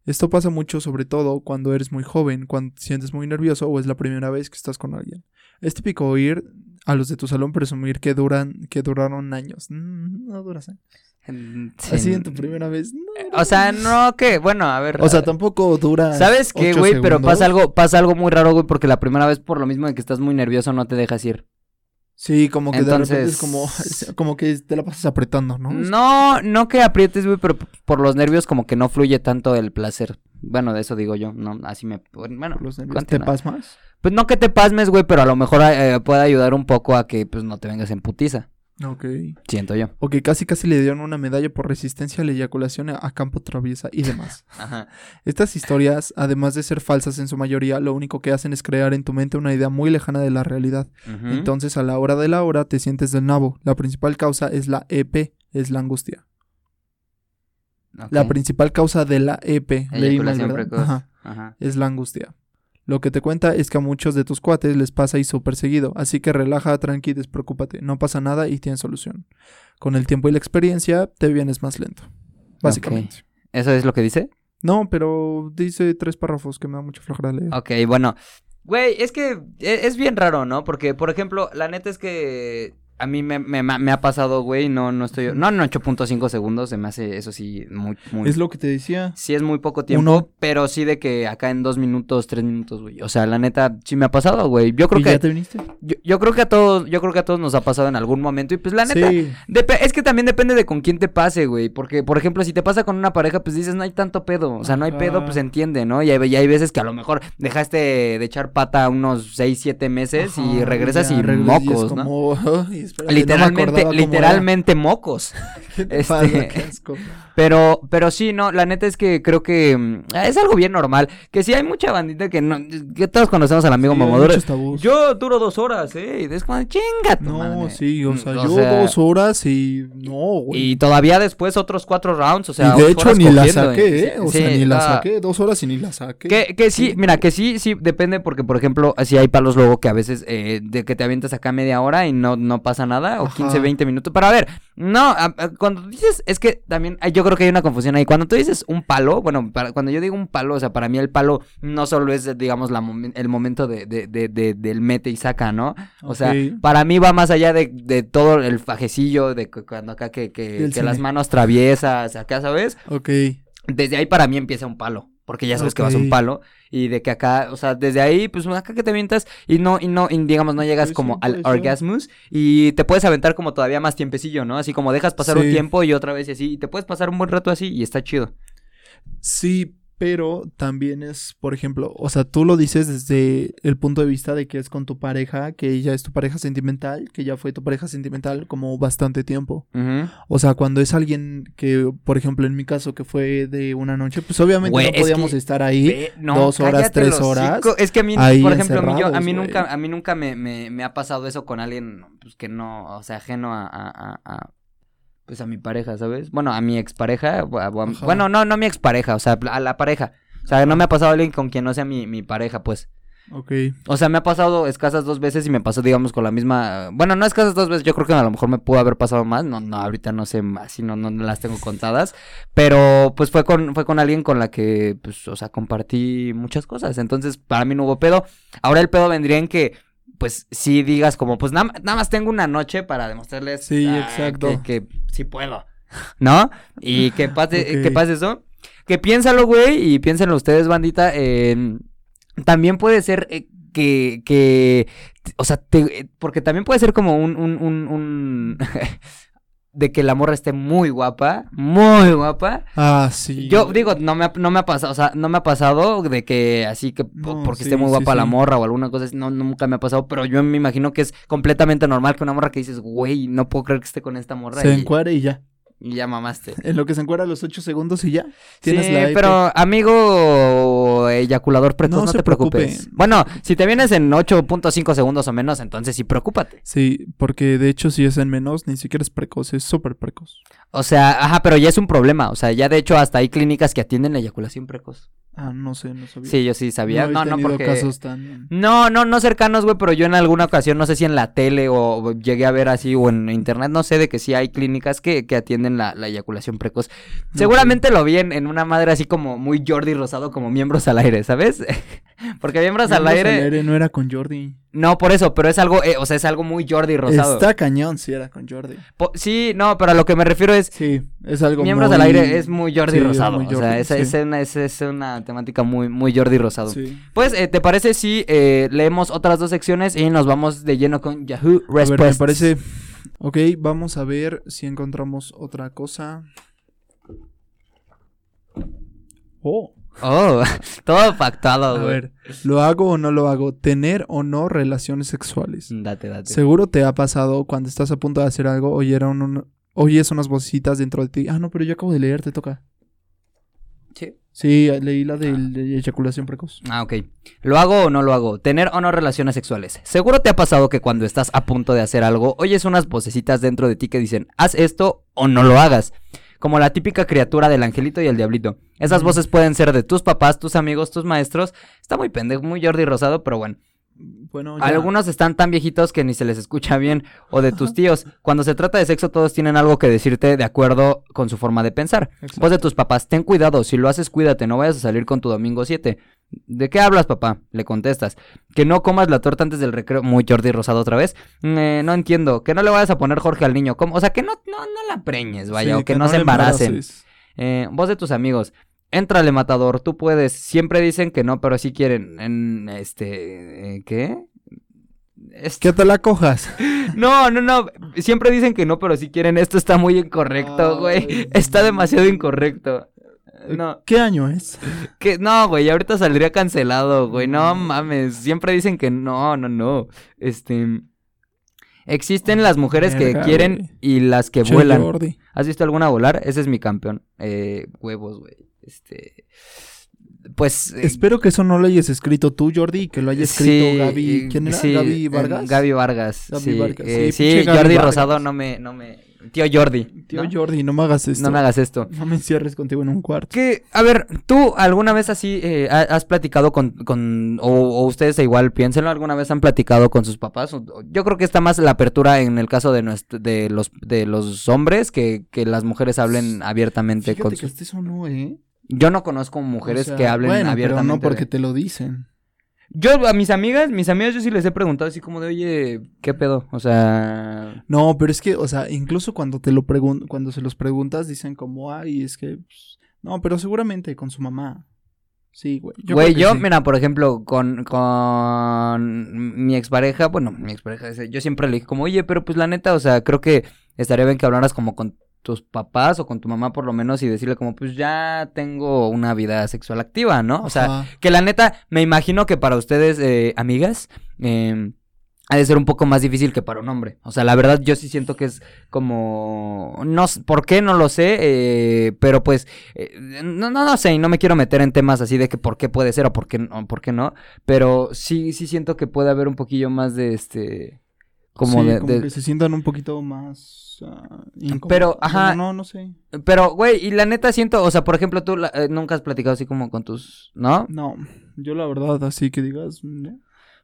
Esto pasa mucho sobre todo cuando eres muy joven, cuando te sientes muy nervioso o es la primera vez que estás con alguien. Es típico oír a los de tu salón presumir que duran que duraron años. Mm, No duras años. En- Así sí. en tu primera vez. no. O sea, no, que, bueno, a ver. O sea, tampoco dura. ¿Sabes qué, güey? Pero pasa algo, pasa algo muy raro, güey, porque la primera vez, por lo mismo de que estás muy nervioso, no te dejas ir. Sí, como que de repente Entonces- es como, como que te la pasas apretando, ¿no? No, no que aprietes, güey, pero por los nervios como que no fluye tanto el placer. Bueno, de eso digo yo, no, así me... Bueno, los nervios. ¿Te pasmas? Pues no que te pasmes, güey, pero a lo mejor eh, puede ayudar un poco a que, pues, no te vengas en putiza. Ok. Siento yo. O que casi casi le dieron una medalla por resistencia a la eyaculación a campo traviesa y demás. Ajá. Estas historias, además de ser falsas en su mayoría, lo único que hacen es crear en tu mente una idea muy lejana de la realidad. Entonces, a la hora de la hora, te sientes del nabo. La principal causa es la EP, es la angustia. La principal causa de la EP, leí mal. Ajá, Ajá. es la angustia. Lo que te cuenta es que a muchos de tus cuates les pasa y súper seguido, así que relaja, tranqui, despreocúpate, no pasa nada y tienes solución. Con el tiempo y la experiencia te vienes más lento. Básicamente. ¿Eso es lo que dice? No, pero dice tres párrafos que me da mucha flojera leer. Ok, bueno. Güey, es que e- es bien raro, ¿no? Porque, por ejemplo, la neta es que a mí me, me- me ha pasado, güey, no, no estoy... No en 8.5 segundos, se me hace eso sí muy... muy Es lo que te decía. Sí es muy poco tiempo, Uno- pero sí de que acá en dos minutos, tres minutos, güey. O sea, la neta, sí me ha pasado, güey. Yo creo ¿Y que... ya te viniste? Yo, yo creo que a todos, yo creo que a todos nos ha pasado en algún momento. Y pues la neta, Sí. Es que también depende de con quién te pase, güey. Porque, por ejemplo, si te pasa con una pareja, pues dices, no hay tanto pedo. O sea, no hay pedo, pues entiende, ¿no? Y hay, y hay veces que a lo mejor dejaste de echar pata unos 6, 7 meses y regresas ya y regresas y es mocos, ¿no? como, "Ay, espérate, no me Literalmente, acordaba cómo era". literalmente mocos. ¿Qué te este- pasa? Qué asco. Pero, pero sí, no, la neta es que creo que mm, es algo bien normal. Que sí hay mucha bandita que no, que todos conocemos al amigo Sí, tabús. Yo duro dos horas, eh. Es como, chinga No, madre". sí, o sea, O yo sea, dos horas y no, güey. Y todavía después otros cuatro rounds, o sea, y de hecho horas ni la saqué, ¿eh? O Sí, sea, ni la saqué, dos horas y ni la saqué. Que, que sí, mira, que sí, sí, depende porque, por ejemplo, si hay palos luego que a veces eh, de que te avientas acá media hora y no, no pasa nada, o Ajá. 15, 20 minutos. Pero a ver, no, cuando dices, es que también, yo creo que hay una confusión ahí. Cuando tú dices un palo, bueno, para, cuando yo digo un palo, o sea, para mí el palo no solo es, digamos, la momen- el momento de, de, de, de- del mete y saca, ¿no? O sea, para mí va más allá de, de todo el fajecillo, de cu- cuando acá que, que, que las manos traviesas, acá, ¿sabes? Ok. Desde ahí para mí empieza un palo. Porque ya sabes que vas a un palo. Y de que acá, o sea, desde ahí, pues acá que te avientas y no, y no, y digamos, no llegas Pues sí, como al ser. orgasmus. Y te puedes aventar como todavía más tiempecillo, ¿no? Así como dejas pasar un Sí. tiempo y otra vez y así. Y te puedes pasar un buen rato así y está chido. Sí, pero también es, por ejemplo, o sea, tú lo dices desde el punto de vista de que es con tu pareja, que ella es tu pareja sentimental, que ya fue tu pareja sentimental como bastante tiempo. O sea, cuando es alguien que, por ejemplo, en mi caso, que fue de una noche, pues obviamente no es podíamos que- estar ahí. Ve, no, dos horas, tres horas. Es que a mí, por ejemplo, a mí, yo- a mí nunca, a mí nunca me, me, me ha pasado eso con alguien pues, que no, o sea, ajeno a, a, a- a, pues a mi pareja, ¿sabes? Bueno, a mi expareja, a- bueno, no, no a mi expareja, o sea, a la pareja. O sea, no me ha pasado alguien con quien no sea mi, mi pareja, pues. Ok. O sea, me ha pasado escasas dos veces y me pasó, digamos, con la misma. Bueno, no escasas dos veces, yo creo que a lo mejor me pudo haber pasado más. No, no, ahorita no sé, así no, no las tengo contadas. Pero pues fue con, fue con alguien con la que, pues, o sea, compartí muchas cosas. Entonces, para mí no hubo pedo. Ahora el pedo vendría en que, pues, si digas como, pues nada, nada más tengo una noche para demostrarles. Sí, ah, exacto. Que, que sí puedo. ¿No? Y que pase, que pase eso. Que piénsalo, güey, y piénsenlo ustedes, bandita. también puede ser eh, que, que, o sea, te- porque también puede ser como un, un, un, un- de que la morra esté muy guapa, muy guapa. Ah, sí. Yo digo, no me, ha, no me ha pasado, o sea, no me ha pasado de que así que No, porque sí, esté muy sí, guapa la sí. morra o alguna cosa no, nunca me ha pasado, pero yo me imagino que es completamente normal que una morra que dices, güey, no puedo creer que esté con esta morra Se y, y ya. y ya mamaste. En lo que se encuadra los ocho segundos y ya. Sí, Tienes la EP. pero amigo eyaculador precoz, No te preocupes. preocupe. Bueno, si te vienes en 8.5 segundos o menos, entonces sí preocúpate. Sí, porque de hecho si es en menos, ni siquiera es precoz, es súper precoz. O sea, ajá, pero ya es un problema. O sea, ya de hecho hasta hay clínicas que atienden la eyaculación precoz. Ah, no sé, no sabía. Sí, yo sí sabía. No, no, tenido porque. casos tan... No, no, no cercanos, güey, pero yo en alguna ocasión, no sé si en la tele o llegué a ver así o en internet, no sé de que sí hay clínicas que, que atienden la, la eyaculación precoz. Seguramente lo vi en, en una madre así como muy Jordi Rosado, como miembros al aire, ¿sabes? Porque miembros al Miembros aire... no era con Jordi. No, por eso, pero es algo, eh, o sea, es algo muy Jordi Rosado. Está cañón si era con Jordi. Po- sí, no, pero a lo que me refiero es... Sí, es algo Miembros muy... al aire es muy Jordi Sí, es Rosado. muy o sea, sí. esa es una, es una temática muy, muy Jordi Rosado. Sí. Pues, eh, ¿te parece si eh, leemos otras dos secciones y nos vamos de lleno con Yahoo A ver, me Respuestas? parece... Ok, vamos a ver si encontramos otra cosa. Oh, Oh, todo pactado, a güey. ver, ¿lo hago o no lo hago? ¿Tener o no relaciones sexuales? Date, date. Seguro te ha pasado cuando estás a punto de hacer algo, oyeron un- oyes unas vocecitas dentro de ti. Ah, no, pero yo acabo de leer, te toca. Sí. Sí, leí la de, de eyaculación precoz. Ah, ok. ¿Lo hago o no lo hago? Tener o no relaciones sexuales. Seguro te ha pasado que cuando estás a punto de hacer algo, oyes unas vocecitas dentro de ti que dicen, haz esto o no lo hagas. Como la típica criatura del angelito y el diablito. Esas voces pueden ser de tus papás, tus amigos, tus maestros. Está muy pendejo, muy Jordi Rosado, pero bueno. Bueno, ya. Algunos están tan viejitos que ni se les escucha bien, o de tus tíos. Cuando se trata de sexo, todos tienen algo que decirte de acuerdo con su forma de pensar. Exacto. Voz de tus papás, ten cuidado, si lo haces, cuídate, no vayas a salir con tu domingo 7. ¿De qué hablas, papá? Le contestas. Que no comas la torta antes del recreo. Muy Jordi Rosado otra vez. "Mm, eh, no entiendo. Que no le vayas a poner Jorge al niño. ¿Cómo? O sea, que no, no, no la preñes, vaya, Sí, o que, no, se embaracen. Eh, voz de tus amigos. Éntrale, matador, tú puedes. Siempre dicen que no, pero sí quieren. En este. eh, ¿Qué? Esto- Que te la cojas. No, no, no. Siempre dicen que no, pero sí quieren. Esto está muy incorrecto, güey. Está demasiado incorrecto. No, ¿Qué año es? que no, güey. Ahorita saldría cancelado, güey. No mames. Siempre dicen que no, no, no. Este. Existen las mujeres que quieren güey. y las que Che, vuelan. Jordi. ¿Has visto alguna volar? Ese es mi campeón. Eh, huevos, güey. Este. Pues. eh, Espero que eso no lo hayas escrito tú, Jordi, y que lo haya escrito sí, Gaby. eh, ¿Quién era? sí, Gaby eh, Vargas. Gaby Vargas. Gaby sí, Vargas, eh, sí, sí, pinche Gaby Jordi Vargas. Rosado no me, no me. Tío Jordi. Tío ¿no? Jordi, no me hagas esto. No me hagas esto. No me encierres contigo en un cuarto. Que, a ver, ¿tú alguna vez así eh, ha- has platicado con, con o, o ustedes igual, piénsenlo, alguna vez han platicado con sus papás? Yo creo que está más la apertura en el caso de nuestro, de los de los hombres que, que las mujeres hablen abiertamente Fíjate con que sus... hasta eso no, ¿eh? Yo no conozco mujeres O sea, que hablen bueno, abiertamente. Pero no porque de- te lo dicen. Yo a mis amigas, mis amigas yo sí les he preguntado así como de, "Oye, ¿qué pedo?" O sea, No, pero es que, o sea, incluso cuando te lo pregun cuando se los preguntas, dicen como, ay, es que. pues, no, pero seguramente con su mamá. Sí, güey. Yo Güey, yo, sí. mira, por ejemplo, con, con mi expareja, bueno, mi expareja, yo siempre le dije como, oye, pero pues la neta, o sea, creo que estaría bien que hablaras como con tus papás o con tu mamá por lo menos y decirle como, pues ya tengo una vida sexual activa, ¿no? O sea, Ajá. que la neta, me imagino que para ustedes, eh, amigas, eh, ha de ser un poco más difícil que para un hombre. O sea, la verdad, yo sí siento que es como. No ¿Por qué? No lo sé. eh, pero pues. eh, no, no, no sé. Y no me quiero meter en temas así de que por qué puede ser o por qué, no- por qué no. Pero sí, sí siento que puede haber un poquillo más de este. Como Sí, de. como de- que se sientan un poquito más. Pero, ajá. No, no, no sé. Pero, güey, y la neta siento. O sea, por ejemplo, tú eh, nunca has platicado así como con tus. ¿No? No, yo la verdad, así que digas. ¿no?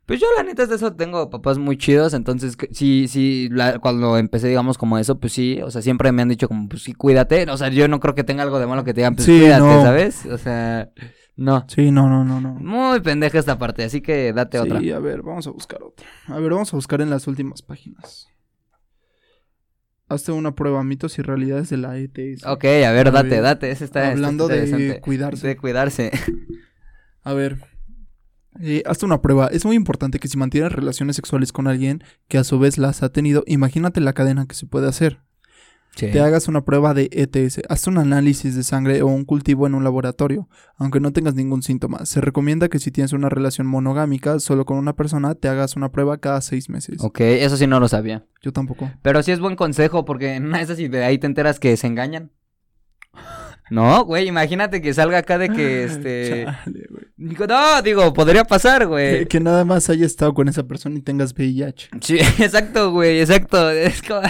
Pues yo la neta es de eso tengo papás muy chidos, entonces sí, sí, la- cuando empecé digamos como eso, pues sí, o sea, siempre me han dicho como, pues sí, cuídate, o sea, yo no creo que tenga algo de malo que te digan, pues Sí, cuídate, no. ¿sabes? O sea, no, Sí, no, no, no, no. muy pendeja esta parte, así que date otra. Sí, a ver, vamos a buscar otra. A ver, vamos a buscar en las últimas páginas. Hazte una prueba, mitos y realidades de la ETS. Ok, a ver, date, date, ese está, está Hablando de cuidarse. De cuidarse. A ver. Eh, hazte una prueba. Es muy importante que si mantienes relaciones sexuales con alguien que a su vez las ha tenido, imagínate la cadena que se puede hacer. Sí. Te hagas una prueba de ETS. Hazte un análisis de sangre o un cultivo en un laboratorio, aunque no tengas ningún síntoma. Se recomienda que si tienes una relación monogámica solo con una persona, te hagas una prueba cada seis meses. Ok, eso sí no lo sabía. Yo tampoco. Pero sí es buen consejo, porque en una de esas y de ahí te enteras que se engañan. No, güey, imagínate que salga acá de que este... Chale, güey. Digo, no, digo, podría pasar, Que, güey. que nada más hayas estado con esa persona y tengas VIH. Sí, exacto, güey, exacto. Es como...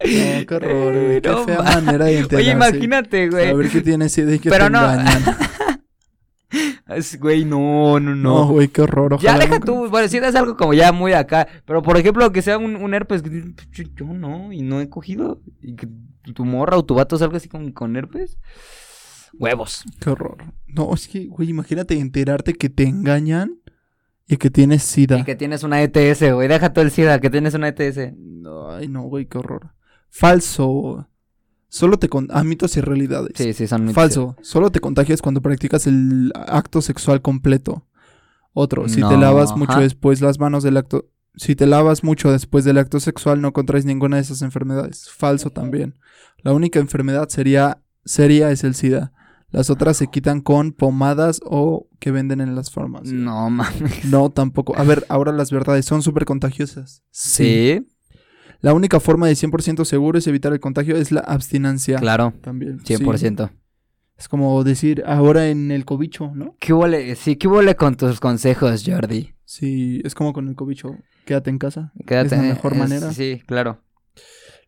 No, qué horror, güey. Qué No fea ma- manera de enterarse. Oye, imagínate, A güey. ver qué tienes y que Pero te no. engañan. Güey, no, no, No, no. güey, qué horror. ya deja nunca- tú, bueno, si es algo como ya muy acá, pero por ejemplo que sea un, un herpes, dices, yo, yo no, y no he cogido, y que tu morra o tu vato salga así con, con herpes, huevos. Qué horror. No, es que, güey, imagínate enterarte que te engañan y que tienes SIDA. Y que tienes una ETS, güey, deja todo el SIDA, que tienes una ETS. Ay, no, güey, qué horror. Falso. Solo te con... Mitos y realidades. Sí, sí, son mitos. Falso. Solo te contagias cuando practicas el acto sexual completo. Otro. Si te lavas mucho ajá. después las manos del acto... Si te lavas mucho después del acto sexual no contraes ninguna de esas enfermedades. Falso también. La única enfermedad sería seria es el SIDA. Las otras se quitan con pomadas o que venden en las farmacias. No, mames. No, tampoco. A ver, ahora las verdades son súper contagiosas. Sí, La única forma de 100% seguro es evitar el contagio es la abstinencia. claro, También. sí. 100%. Es como decir ahora en el cobicho, ¿no? ¿Qué huele? Sí, ¿qué huele con tus consejos, Jordi? Sí, es como con el cobicho. Quédate en casa. Quédate. Es la mejor es- manera. Sí, claro.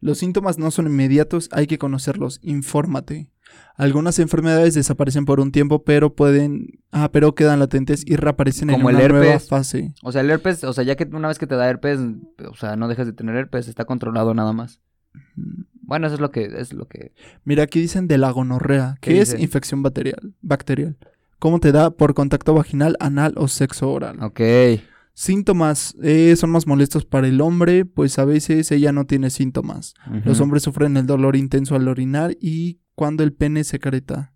Los síntomas no son inmediatos, hay que conocerlos. Infórmate. Algunas enfermedades desaparecen por un tiempo, pero pueden, ah, pero quedan latentes y reaparecen Como en el una nueva herpes. fase. O sea, el herpes, o sea, ya que una vez que te da herpes, o sea, no dejas de tener herpes, está controlado nada más. Bueno, eso es lo que, es lo que. Mira, aquí dicen de la gonorrea, ¿Qué que es dice? infección bacterial. bacterial. ¿Cómo te da por contacto vaginal, anal o sexo oral? Ok. Síntomas eh, son más molestos para el hombre, pues a veces ella no tiene síntomas. Los hombres sufren el dolor intenso al orinar y cuando el pene secreta.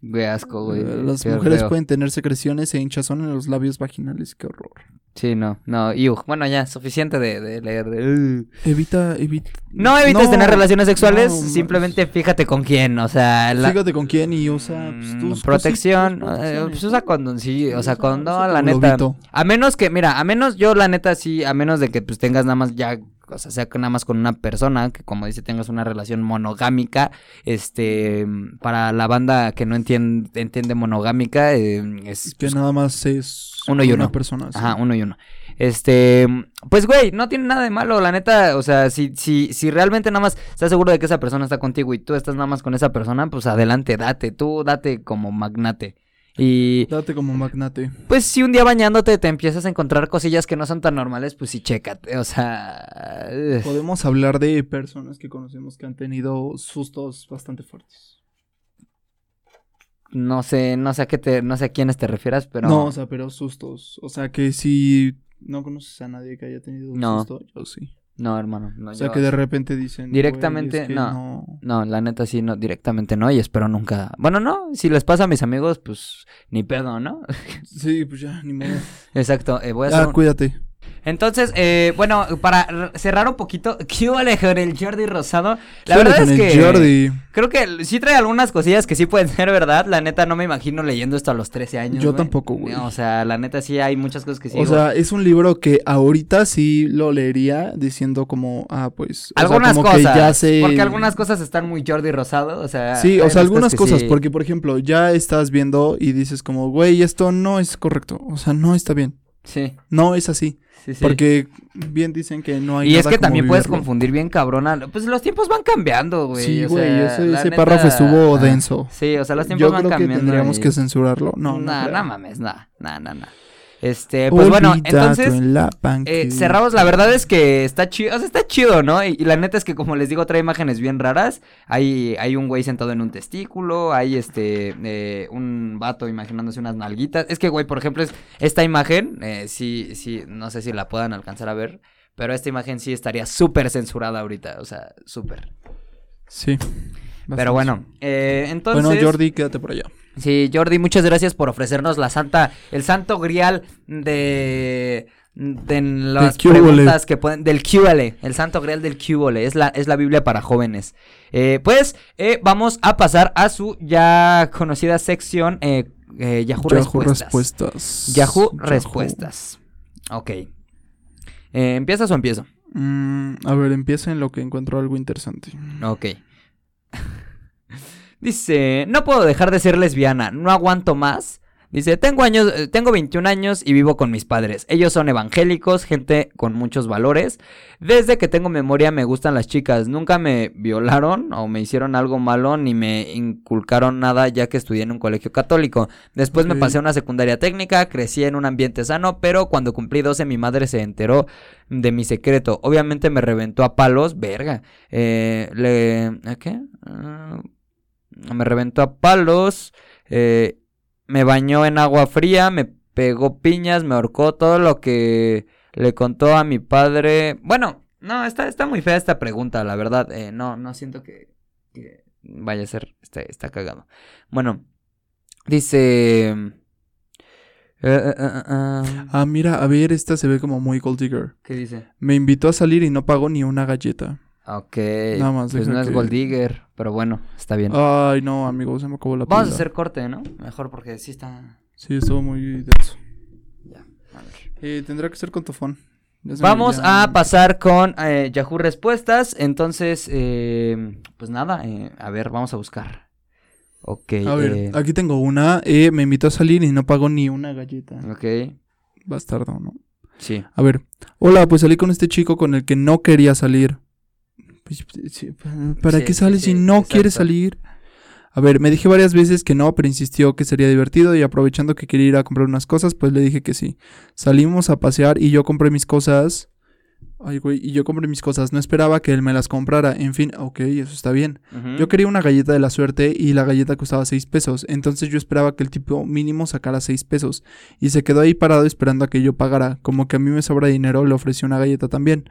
Qué asco, güey. Eh, Las Qué mujeres pueden tener secreciones e hinchazón en los labios vaginales. Qué horror. Sí, no, no. Y bueno, ya, suficiente de, de leer. uh. Evita, evita. No evites tener relaciones sexuales, no, simplemente fíjate con quién, o sea, la Fíjate con quién y usa pues, Mm, tus protección, eh, pues usa condón, sí, o sea, condón, la neta. A menos que, mira, a menos yo la neta sí, a menos de que pues tengas nada más ya, o sea, sea que nada más con una persona, que como dice, tengas una relación monogámica, este, para la banda que no entiende, entiende monogámica, eh, es Que pues, nada más es Uno y una uno. persona. sí. Ajá, uno y uno. Este, pues güey, no tiene nada de malo, la neta, o sea, si, si, si realmente nada más estás seguro de que esa persona está contigo y tú estás nada más con esa persona, pues adelante, date, tú date como magnate. Y Date como magnate. pues si un día bañándote te empiezas a encontrar cosillas que no son tan normales, pues sí, chécate, o sea... Podemos hablar de personas que conocemos que han tenido sustos bastante fuertes. No sé, no sé a qué te, no sé a quiénes te refieras, pero... No, o sea, pero sustos. O sea, que si no conoces a nadie que haya tenido un No. susto, yo sí. No, hermano, no, O sea, yo- que de repente dicen. Directamente, "Güey, es que no. No, la neta sí, no, directamente no, y espero nunca... Bueno, no, si les pasa a mis amigos, pues ni pedo, ¿no? Sí, pues ya, ni modo. Exacto, eh, voy a hacer Ah, un- cuídate. Entonces, eh, bueno, para cerrar un poquito, ¿qué vale con el Jordi Rosado? La verdad es que Jordi. creo que sí trae algunas cosillas que sí pueden ser verdad. La neta no me imagino leyendo esto a los 13 años. Yo güey. tampoco, güey. O sea, la neta sí hay muchas cosas que sí. o sea, es un libro que ahorita sí lo leería diciendo como, ah, pues. o sea, algunas como cosas. que ya sé. Porque algunas cosas están muy Jordi Rosado, o sea. Sí, o sea, unas algunas cosas, sí- porque por ejemplo, ya estás viendo y dices como, güey, esto no es correcto, o sea, no está bien, Sí, no es así, sí, sí. porque bien dicen que no hay Y es nada que como también puedes vivirlo. confundir bien cabrona. Pues los tiempos van cambiando, güey. Sí, o güey, sea, ese, ese neta- párrafo estuvo denso. Sí, o sea, los tiempos Yo van creo que cambiando. tendríamos y- que censurarlo. No, no. Nah, no mames, nah, nah, nah. Este, pues bueno, entonces, en la eh, cerramos, la verdad es que está chido, o sea, está chido, ¿no? Y, y la neta es que como les digo, trae imágenes bien raras. Hay, hay un güey sentado en un testículo, hay este, eh, un vato imaginándose unas nalguitas. Es que, güey, por ejemplo, es, esta imagen, eh, sí, sí, no sé si la puedan alcanzar a ver, pero esta imagen sí estaría súper censurada ahorita, o sea, súper. Sí. Pero bastante. bueno, eh, entonces... Bueno, Jordi, quédate por allá. Sí, Jordi, muchas gracias por ofrecernos la santa, el santo grial de, de las preguntas que pueden, del QL, el santo grial del QL, es la, es la Biblia para jóvenes. Eh, pues eh, vamos a pasar a su ya conocida sección eh, eh, Yahoo, Yahoo Respuestas. Respuestas. Yahoo, Yahoo. Respuestas. Ok. Eh, ¿Empiezas o empiezo? Mm, a ver, empieza en lo que encuentro algo interesante. Ok. Dice, no puedo dejar de ser lesbiana, no aguanto más. Dice, tengo años, eh, tengo 21 años y vivo con mis padres. Ellos son evangélicos, gente con muchos valores. Desde que tengo memoria me gustan las chicas. Nunca me violaron o me hicieron algo malo ni me inculcaron nada ya que estudié en un colegio católico. Después me pasé a una secundaria técnica, crecí en un ambiente sano, pero cuando cumplí 12 mi madre se enteró de mi secreto. Obviamente me reventó a palos, verga. Eh, le... ¿a ¿Qué? Ah, me reventó a palos. eh, me bañó en agua fría, me pegó piñas, me ahorcó todo lo que le contó a mi padre. Bueno, no, está, está muy fea esta pregunta, la verdad. eh, no, no siento que, que vaya a ser. Está, está cagado. Bueno, dice. eh, eh, eh, Ah, mira, a ver, esta se ve como muy gold digger. ¿Qué dice? Me invitó a salir y no pagó ni una galleta. Ok. Nada más, pues no es Gold Digger, pero bueno, está bien. Ay, no, amigo, se me acabó la Vamos a hacer corte, ¿no? Mejor porque sí está. Sí, estuvo muy denso. Ya, a ver. Eh, tendrá que ser con tofón. Vamos ya- a pasar con eh, Yahoo Respuestas. Entonces, eh, pues nada, eh, a ver, vamos a buscar. Ok. A ver, eh, aquí tengo una. Eh, me invitó a salir y no pagó ni una galleta. ok, Bastardo, ¿no? sí. A ver. Hola, pues salí con este chico con el que no quería salir. Pues, ¿Para Sí, qué sales sí, si no quieres exacto. salir? A ver, me dije varias veces que no, pero insistió que sería divertido y aprovechando que quería ir a comprar unas cosas, pues le dije que sí. Salimos a pasear y yo compré mis cosas. Ay, güey, y yo compré mis cosas. No esperaba que él me las comprara. En fin, ok, eso está bien. Yo quería una galleta de la suerte y la galleta costaba 6 pesos. Entonces yo esperaba que el tipo mínimo sacara 6 pesos. Y se quedó ahí parado esperando a que yo pagara. Como que a mí me sobra dinero, le ofrecí una galleta también.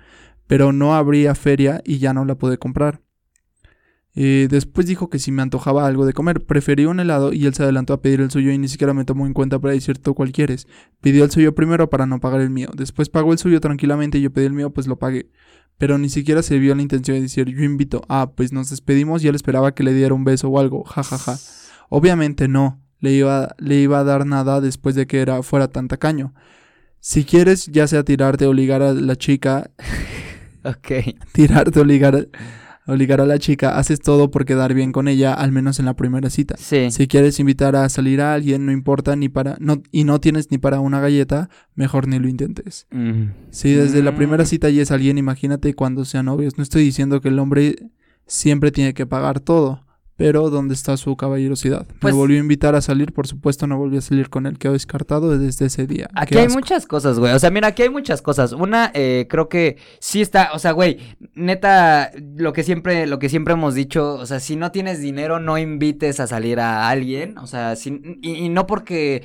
Pero no habría feria y ya no la pude comprar. Eh, después dijo que si me antojaba algo de comer, preferí un helado y él se adelantó a pedir el suyo y ni siquiera me tomó en cuenta para decir tú cuál quieres. Pidió el suyo primero para no pagar el mío. Después pagó el suyo tranquilamente y yo pedí el mío, pues lo pagué. Pero ni siquiera se vio la intención de decir yo invito. Ah, pues nos despedimos y él esperaba que le diera un beso o algo. Ja, ja, ja. Obviamente no. Le iba, le iba a dar nada después de que era, fuera tan tacaño. Si quieres, ya sea tirarte o ligar a la chica, Ok. tirarte o ligar, a- obligar a la chica, haces todo por quedar bien con ella, al menos en la primera cita. Sí. Si quieres invitar a salir a alguien, no importa ni para no y no tienes ni para una galleta, mejor ni lo intentes. Mm. Si desde la Mm. primera cita ya es alguien, imagínate cuando sean novios. No estoy diciendo que el hombre siempre tiene que pagar todo, pero ¿dónde está su caballerosidad? Pues- Me volvió a invitar a salir, por supuesto no volví a salir con él, quedó descartado desde ese día. Aquí hay muchas cosas, güey. O sea, mira, aquí hay muchas cosas. Una, eh, creo que sí está, o sea, güey, neta, lo que siempre, lo que siempre hemos dicho, o sea, si no tienes dinero, no invites a salir a alguien. O sea, sin- y, y no porque.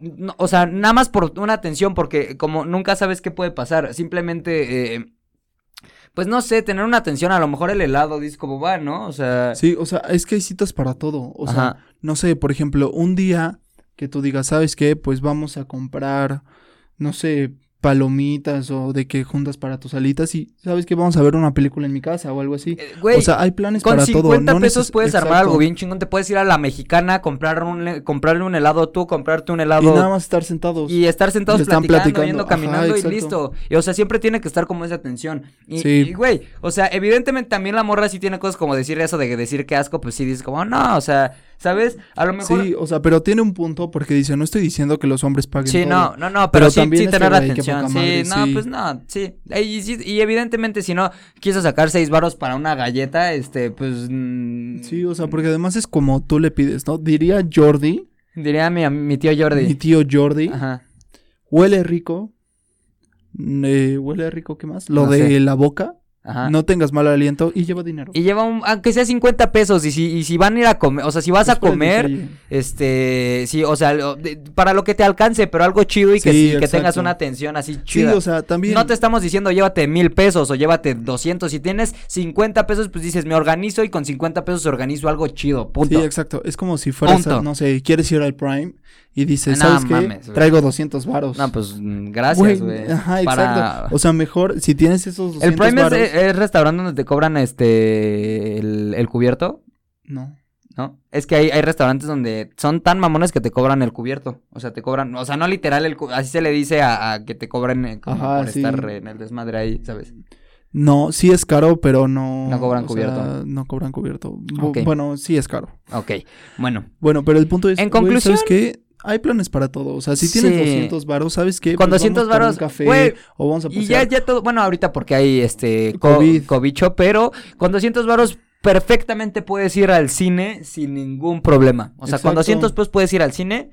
no, o sea, nada más por una atención, porque como nunca sabes qué puede pasar. Simplemente. eh, pues no sé, tener una atención, a lo mejor el helado, dices como va, ¿no? O sea. Sí, o sea, es que hay citas para todo. O sea, no sé, por ejemplo, un día que tú digas, ¿sabes qué? Pues vamos a comprar, no sé, palomitas o de que juntas para tus alitas y, ¿sabes qué? Vamos a ver una película en mi casa o algo así. eh, güey, o sea, hay planes Con para 50 todo. no pesos neces- puedes armar algo bien chingón. Te puedes ir a la mexicana, comprar un, le- comprarle un helado tú, comprarte un Y helado. nada más estar sentados. Y estar sentados Y platicando, platicando. yendo Ajá, caminando y listo. Y, o sea, siempre tiene que estar como esa atención. Y, Sí. y, güey, o sea, evidentemente también la morra sí tiene cosas como decir eso de que decir que asco, pues sí dices como, no, o sea, ¿sabes? A lo mejor. Sí, o sea, pero tiene un punto porque dice, no estoy diciendo que los hombres paguen Sí, todo. no, no, no, pero, Pero sí, también sí es que, tener la atención. Sí, madre, no, sí. pues no, sí. Y, evidentemente si no quiso sacar seis varos para una galleta, este, pues... mm, Sí, o sea, porque además es como tú le pides, ¿no? Diría Jordi, Diría mi, mi tío Jordi. mi tío Jordi, Ajá. huele rico. eh, huele rico, ¿qué más? Lo No de sé. la boca, Ajá. no tengas mal aliento y lleva dinero. Y lleva un, aunque sea 50 pesos, y si, y si van a ir a comer, o sea, si vas a Es por el comer, este, sí, o sea, para lo que te alcance, pero algo chido y que, Sí, sí, que tengas una atención así Sí, chida. o sea, también. No te estamos diciendo llévate mil pesos o llévate 200. Si tienes 50 pesos, pues dices, me organizo y con 50 pesos organizo algo chido. Sí, Punto. exacto. Es como si fueras, a- no sé, quieres ir al Prime y dices, No ¿sabes mames. Traigo 200 varos. no, pues gracias, güey. Ajá, Para- exacto. O sea, mejor si tienes esos 200 El Prime es, varos. es restaurante donde te cobran este el, el cubierto, No. ¿no? Es que hay, hay restaurantes donde son tan mamones que te cobran el cubierto. O sea, te cobran, o sea, no literal, el, así se le dice a, a que te cobren eh, como Ajá, por sí. estar en el desmadre ahí, ¿sabes? No, sí es caro, pero no. No cobran sea, cubierto. no cobran cubierto. Bueno, sí es caro. Ok, bueno. Bueno, pero el punto es. En conclusión- ¿Sabes qué? Hay planes para todo. O sea, si tienes Sí. 200 varos, ¿sabes qué? Con Pues 200 vamos por un varos, café o vamos a Y ya, pasear. ya todo, bueno, ahorita porque hay este co- COVID. cobicho, pero con 200 varos perfectamente puedes ir al cine sin ningún problema. O sea, con Exacto. 200 pues puedes ir al cine,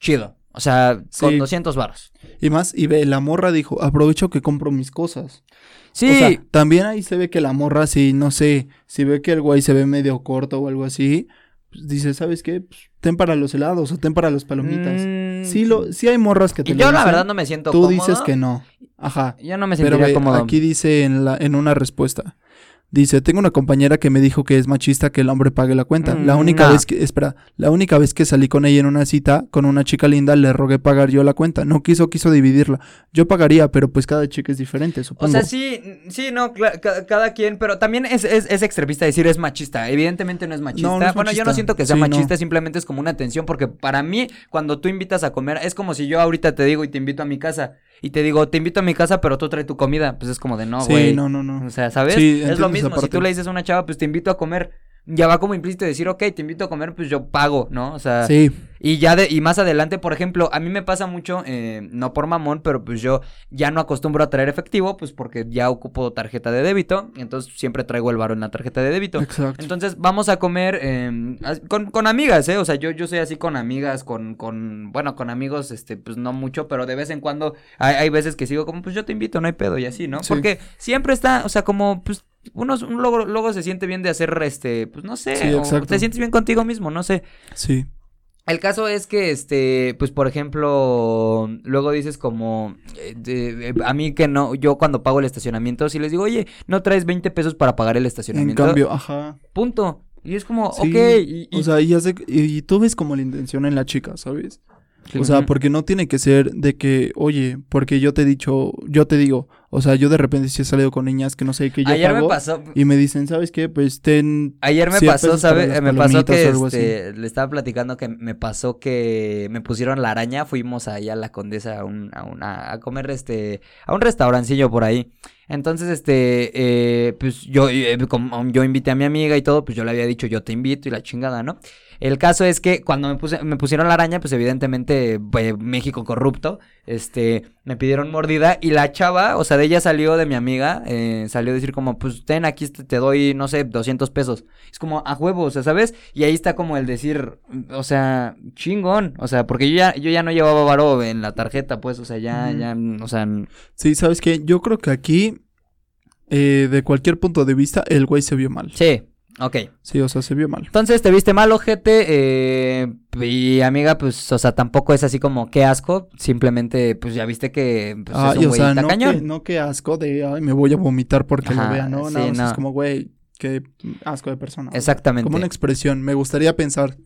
chido. O sea, con Sí. 200 varos. Y más, y ve, la morra dijo, aprovecho que compro mis cosas. Sí, O sea, también ahí se ve que la morra, si no sé, si ve que el güey se ve medio corto o algo así, pues dice, ¿sabes qué? Pues, ten para los helados o ten para las palomitas. mm, Sí, lo, sí hay morras que te y lo yo la verdad no me siento Tú cómodo. dices que no. Ajá. Yo no me Pero sentiría cómodo. aquí dice en, la, en una respuesta. Dice, tengo una compañera que me dijo que es machista que el hombre pague la cuenta. la Mm, única nah. vez que, espera, la única vez que salí con ella en una cita con una chica linda, le rogué pagar yo la cuenta. No quiso, quiso dividirla. Yo pagaría, pero pues cada chica es diferente, O supongo. sea, sí, sí, no, cla- ca- cada quien, pero también es, es, es extremista decir es machista. Evidentemente no es machista. No, no es bueno, yo no siento que sea Sí, machista, no. simplemente es como una atención, porque para mí, cuando tú invitas a comer, es como si yo ahorita te digo y te invito a mi casa, y te digo, te invito a mi casa, pero tú traes tu comida, pues es como de no, sí, güey. no, no, no. O sea, ¿sabes? Sí, es lo mismo, si tú le dices a una chava, pues te invito a comer. Ya va como implícito decir, ok, te invito a comer, pues yo pago, ¿no? O sea, Sí, y ya de, y más adelante, por ejemplo, a mí me pasa mucho, eh, no por mamón, pero pues yo ya no acostumbro a traer efectivo, pues porque ya ocupo tarjeta de débito, entonces siempre traigo el varo en la tarjeta de débito. exacto. Entonces vamos a comer eh, con, con amigas, ¿eh? O sea, yo, yo soy así con amigas, con, con, bueno, con amigos, este, pues no mucho, pero de vez en cuando hay, hay veces que sigo como, pues yo te invito, no hay pedo y así, ¿no? Sí. Porque siempre está, o sea, como, pues, uno, un luego, luego se siente bien de hacer, este, pues no sé, Sí, o exacto. te sientes bien contigo mismo, no sé. Sí. El caso es que, este, pues por ejemplo, luego dices como, eh, eh, a mí que no, yo cuando pago el estacionamiento, si les digo, oye, no traes 20 pesos para pagar el En estacionamiento, cambio, ajá. punto. Y es como, Sí, ok, y, y- O sea, y, hace- y, y tú ves como la intención en la chica, ¿sabes? O sea, porque no tiene que ser de que, oye, porque yo te he dicho, yo te digo, o sea, yo de repente sí he salido con niñas que no sé qué yo ayer pago me pasó, y me dicen, ¿sabes qué? Pues ten ayer me 100 pasó, ¿sabes? Me pasó que, este, le estaba platicando que me pasó que me pusieron la araña, fuimos allá a la Condesa a un, a una, a comer, este, a un restaurancillo por ahí. Entonces, este, eh, pues yo, eh, como yo invité a mi amiga y todo, pues yo le había dicho, yo te invito y la chingada, ¿no? El caso es que cuando me, puse, me pusieron la araña, pues evidentemente pues, México corrupto, este, me pidieron mordida y la chava, o sea, de ella salió de mi amiga, eh, salió a decir como, pues ten, aquí te, te doy, no sé, 200 pesos. Es como a huevo, o sea, ¿sabes? Y ahí está como el decir, o sea, chingón, o sea, porque yo ya, yo ya no llevaba varo en la tarjeta, pues, o sea, ya, ya, o sea, Sí, ¿sabes qué? Yo creo que aquí, eh, de cualquier punto de vista, el güey se vio mal. sí, ok. Sí, o sea, se vio mal. Entonces te viste mal, ojete, eh, y amiga, pues, o sea, tampoco es así como, qué asco, simplemente, pues, ya viste que, pues, es Ay, un o güey sea, no cañón. que, no que asco de, ay, me voy a vomitar porque Ajá, lo vea, ¿no? sí, Nada no. es como, güey, qué asco de persona. o Exactamente. Como una expresión. Me gustaría pensar,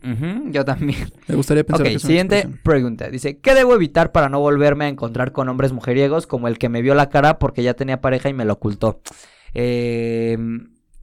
yo también. me gustaría pensar Ok, que es siguiente expresión. pregunta. Dice, ¿qué debo evitar para no volverme a encontrar con hombres mujeriegos como el que me vio la cara porque ya tenía pareja y me lo ocultó? Eh,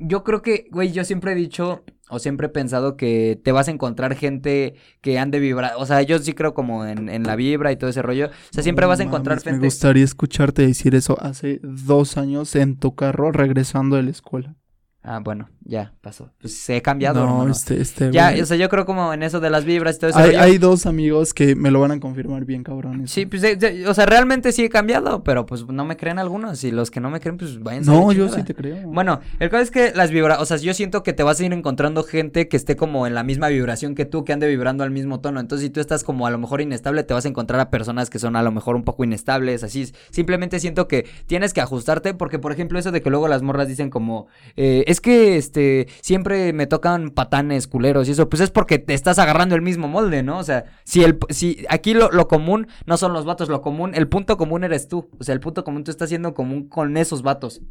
yo creo que, güey, yo siempre he dicho o siempre he pensado que te vas a encontrar gente que ande vibra. O sea, yo sí creo como en, en la vibra y todo ese rollo. O sea, siempre vas a encontrar mames, Me gente. gustaría escucharte decir eso hace dos años en tu carro regresando de la escuela. Ah, bueno, ya pasó. Pues se ha cambiado, no, hermano. este, este. Ya, o sea, yo creo como en eso de las vibras y todo ese hay, dos amigos que me lo van a confirmar bien, cabrones. Sí, pues, de- de- o sea, realmente sí he cambiado, pero pues no me creen algunos. Y los que no me creen, pues vayan No, yo sí te creo. Bueno, el caso es que las vibra, o sea, yo siento que te vas a ir encontrando gente que esté como en la misma vibración que tú, que ande vibrando al mismo tono. Entonces, si tú estás como a lo mejor inestable, te vas a encontrar a personas que son a lo mejor un poco inestables, así. Simplemente siento que tienes que ajustarte, porque por ejemplo, eso de que luego las morras dicen como, eh, es que este, siempre me tocan patanes culeros y eso, pues es porque te estás agarrando el mismo molde, ¿no? O sea, si el, si aquí lo, lo común no son los vatos, lo común, el punto común eres tú. O sea, el punto común tú estás siendo común con esos vatos.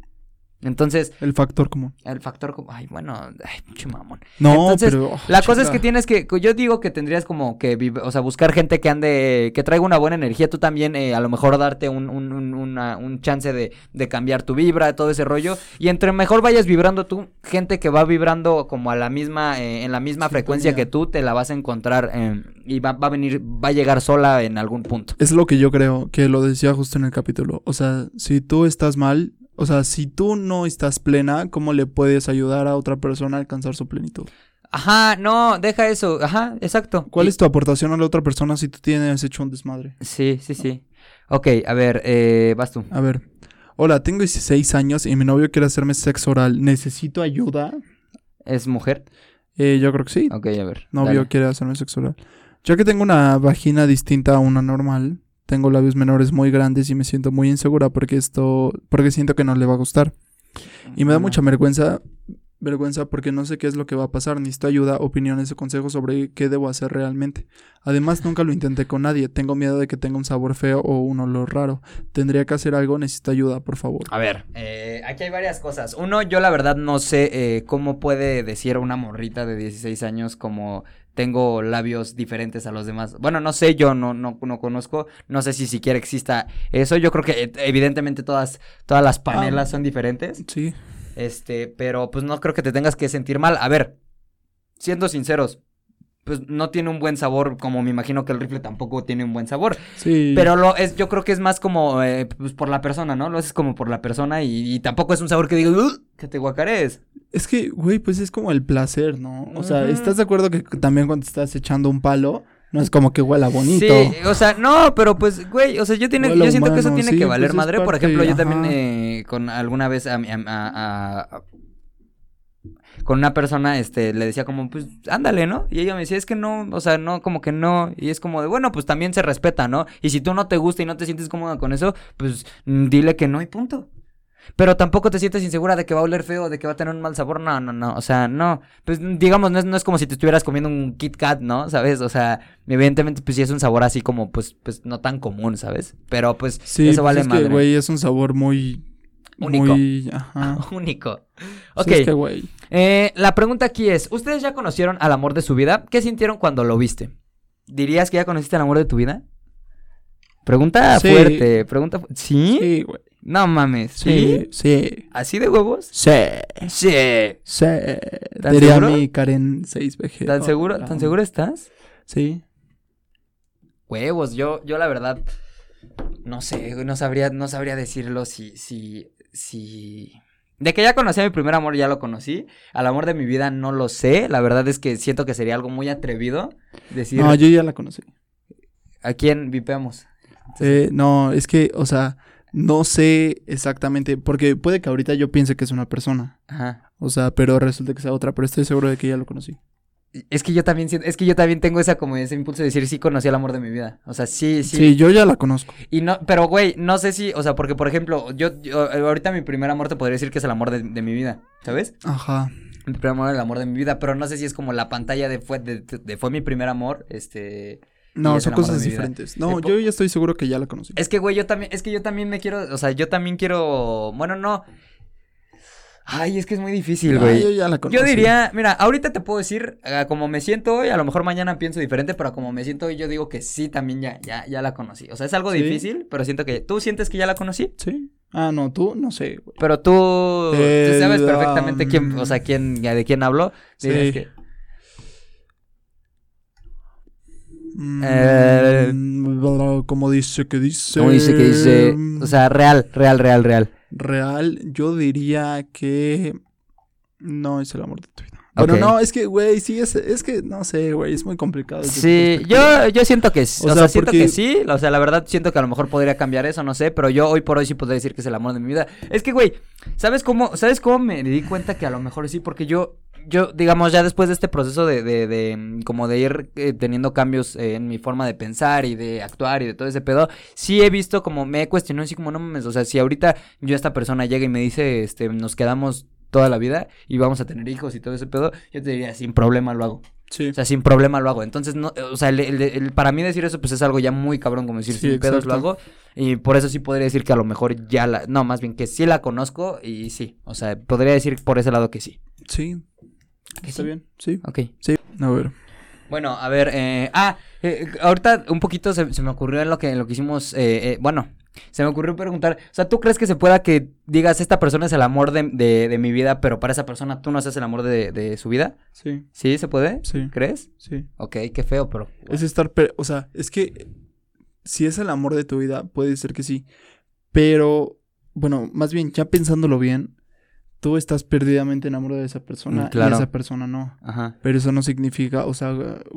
Entonces, El factor común. el factor como, ay, bueno, ay, pinche mamón. No, Entonces, pero. oh, La cosa es que tienes que, yo digo que tendrías como que, o sea, buscar gente que ande, que traiga una buena energía, tú también, eh, a lo mejor darte un, un, un, una- un chance de, de cambiar tu vibra, todo ese rollo, y entre mejor vayas vibrando tú, gente que va vibrando como a la misma, eh, en la misma frecuencia que tú, te la vas a encontrar, eh, y va, va a venir, va a llegar sola en algún punto. Es lo que yo creo, que lo decía justo en el capítulo. O sea, si tú estás mal, o sea, si tú no estás plena, ¿cómo le puedes ayudar a otra persona a alcanzar su plenitud? Ajá, no, deja eso, ajá, exacto. ¿Cuál Y- es tu aportación a la otra persona si tú tienes hecho un desmadre? Sí, sí, sí. Ok, a ver, eh, vas tú. A ver. Hola, tengo 16 años y mi novio quiere hacerme sexo oral. ¿Necesito ayuda? ¿Es mujer? Eh, yo creo que sí. Ok, a ver. Novio dale. quiere hacerme sexo oral. Ya que tengo una vagina distinta a una normal, tengo labios menores muy grandes y me siento muy insegura porque esto, porque siento que no le va a gustar. Y me da mucha vergüenza, vergüenza porque no sé qué es lo que va a pasar. Necesito ayuda, opiniones o consejos sobre qué debo hacer realmente. Además, nunca lo intenté con nadie. Tengo miedo de que tenga un sabor feo o un olor raro. Tendría que hacer algo, necesito ayuda, por favor. A ver, eh, aquí hay varias cosas. Uno, yo la verdad no sé eh, cómo puede decir una morrita de 16 años como tengo labios diferentes a los demás. Bueno, no sé, yo no, no, no conozco. No sé si siquiera exista eso. Yo creo que eh, evidentemente todas, todas las panelas Ah. son diferentes. Sí. Este, pero pues no creo que te tengas que sentir mal. A ver, siendo sinceros, pues no tiene un buen sabor, como me imagino que el rifle tampoco tiene un buen sabor. Sí. Pero lo es, yo creo que es más como eh, pues, por la persona, ¿no? Lo haces como por la persona y, y tampoco es un sabor que digas, "Ugh", que te guacarees. Es que, güey, pues es como el placer, ¿no? O sea. ¿estás de acuerdo que también cuando estás echando un palo, no es como que huela bonito? Sí, o sea, no, pero pues, güey, o sea, yo, tiene, yo siento que eso tiene sí, que valer pues es madre. Por ejemplo, yo también eh, con alguna vez a, a- a- a- con una persona, este, le decía como, pues, ándale, ¿no? Y ella me decía, es que no, o sea, no, como que no. Y es como de, bueno, pues también se respeta, ¿no? Y si tú no te gusta y no te sientes cómoda con eso, pues dile que no y punto. Pero tampoco te sientes insegura de que va a oler feo, de que va a tener un mal sabor. No, no, no. O sea, no. Pues digamos, no es, no es como si te estuvieras comiendo un Kit Kat, ¿no? ¿Sabes? O sea, evidentemente, pues sí es un sabor así como, pues, pues no tan común, ¿sabes? Pero pues Sí, eso pues vale es madre. que, güey, es un sabor muy... Único. Muy... Ajá. Único. Sí, Ok. es que, güey. Eh, la pregunta aquí es: ¿Ustedes ya conocieron al amor de su vida? ¿Qué sintieron cuando lo viste? ¿Dirías que ya conociste al amor de tu vida? Pregunta Sí. fuerte. Pregunta. ¿Sí? Sí, güey. No mames. ¿Sí? Sí, sí. ¿Así de huevos? Sí. Sí. Sí. ¿Tan Diría seguro? mi Karen 6BG. ¿Tan seguro, la ¿Tan amo. seguro estás? Sí. Huevos, yo, yo la verdad, no sé, no sabría, no sabría decirlo si, si, si... De que ya conocí a mi primer amor, ya lo conocí. Al amor de mi vida no lo sé. La verdad es que siento que sería algo muy atrevido decir No, yo ya la conocí. a quién vipeamos. Eh, no, es que, o sea, no sé exactamente, porque puede que ahorita yo piense que es una persona, Ajá. o sea, pero resulta que sea otra, pero estoy seguro de que ya lo conocí. Es que yo también siento, es que yo también tengo esa como ese impulso de decir sí conocí al amor de mi vida. O sea, sí, sí. Sí, yo ya la conozco. Y no, pero güey, no sé si, o sea, porque por ejemplo, yo, yo- ahorita mi primer amor te podría decir que es el amor de, de mi vida, ¿sabes? Ajá. Mi primer amor, el amor de mi vida, pero no sé si es como la pantalla de fue, de, de fue mi primer amor, este... No, son cosas diferentes. No, Eh, yo ya estoy seguro que ya la conocí. Es que, güey, yo también, es que yo también me quiero, o sea, yo también quiero, bueno, no. Ay, es que es muy difícil, güey. yo ya la conocí. Yo diría, mira, ahorita te puedo decir, ah, como me siento hoy, a lo mejor mañana pienso diferente, pero como me siento hoy, yo digo que sí, también ya, ya, ya la conocí. O sea, es algo ¿Sí? difícil, pero siento que, ¿tú sientes que ya la conocí? Sí. Ah, no, tú, no sé, güey. Pero tú, tú sabes perfectamente quién, um, o sea, quién, de quién hablo. Sí. que- Mm, Eh. como dice que dice. ¿Cómo dice que dice? O sea, real, real, real, real. Real, yo diría que no es el amor de tu vida. Bueno, Ok. no, es que, güey, sí, es, es que, no sé, güey, es muy complicado. Sí, yo, yo siento que sí. O O, sea, sea, siento porque- que sí. O sea, la verdad siento que a lo mejor podría cambiar eso, no sé. Pero yo hoy por hoy sí podría decir que es el amor de mi vida. Es que, güey, ¿sabes cómo, ¿sabes cómo me di cuenta que a lo mejor sí? Porque yo, yo, digamos, ya después de este proceso de, de, de mm, como de ir eh, teniendo cambios eh, en mi forma de pensar y de actuar y de todo ese pedo, sí he visto como me he cuestionado así como no mames. O sea, si ahorita yo esta persona llega y me dice, este, nos quedamos toda la vida y vamos a tener hijos y todo ese pedo, yo te diría, sin problema lo hago. Sí. O sea, sin problema lo hago. Entonces, no, o sea, el- el- el- para mí decir eso, pues es algo ya muy cabrón, como decir, Sí, sin pedos lo hago. Y por eso sí podría decir que a lo mejor ya la. No, más bien que sí la conozco y sí. O sea, podría decir por ese lado que sí. Sí, ¿Que está sí? bien, sí. Ok. Sí, a ver. Bueno, a ver, eh, ah, eh, ahorita un poquito se, se me ocurrió en lo que, en lo que hicimos, eh, eh, bueno, se me ocurrió preguntar, o sea, ¿tú crees que se pueda que digas, esta persona es el amor de, de, de mi vida, pero para esa persona tú no seas el amor de, de su vida? Sí, ¿Sí se puede? sí, ¿Crees? sí. Ok, qué feo, pero... Es estar, per- o sea, es que si es el amor de tu vida, puede ser que sí. Pero, bueno, más bien, ya pensándolo bien, tú estás perdidamente enamorado de esa persona Mm, claro. y esa persona no. Ajá. Pero eso no significa, o sea,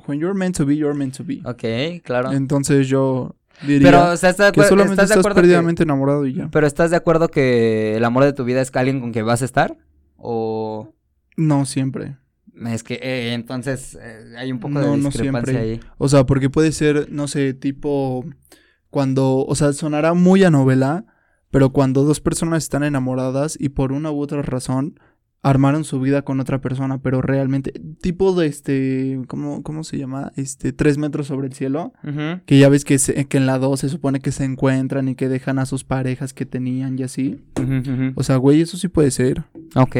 when you're meant to be, you're meant to be. Ok, claro. Entonces yo diría Pero, o sea, ¿estás que solamente ¿estás de estás que- perdidamente enamorado y ya. Pero ¿estás de acuerdo que el amor de tu vida es alguien con quien vas a estar? ¿O No siempre. es que eh, entonces eh, hay un poco No, de no discrepancia siempre. ahí? O sea, porque puede ser, no sé, tipo cuando, o sea, sonará muy a novela, pero cuando dos personas están enamoradas y por una u otra razón armaron su vida con otra persona, pero realmente, tipo de este, ¿cómo, cómo se llama? Este, tres metros sobre el cielo, que ya ves que, se- que en la dos se supone que se encuentran y que dejan a sus parejas que tenían y así. O sea, güey, eso sí puede ser. Ok.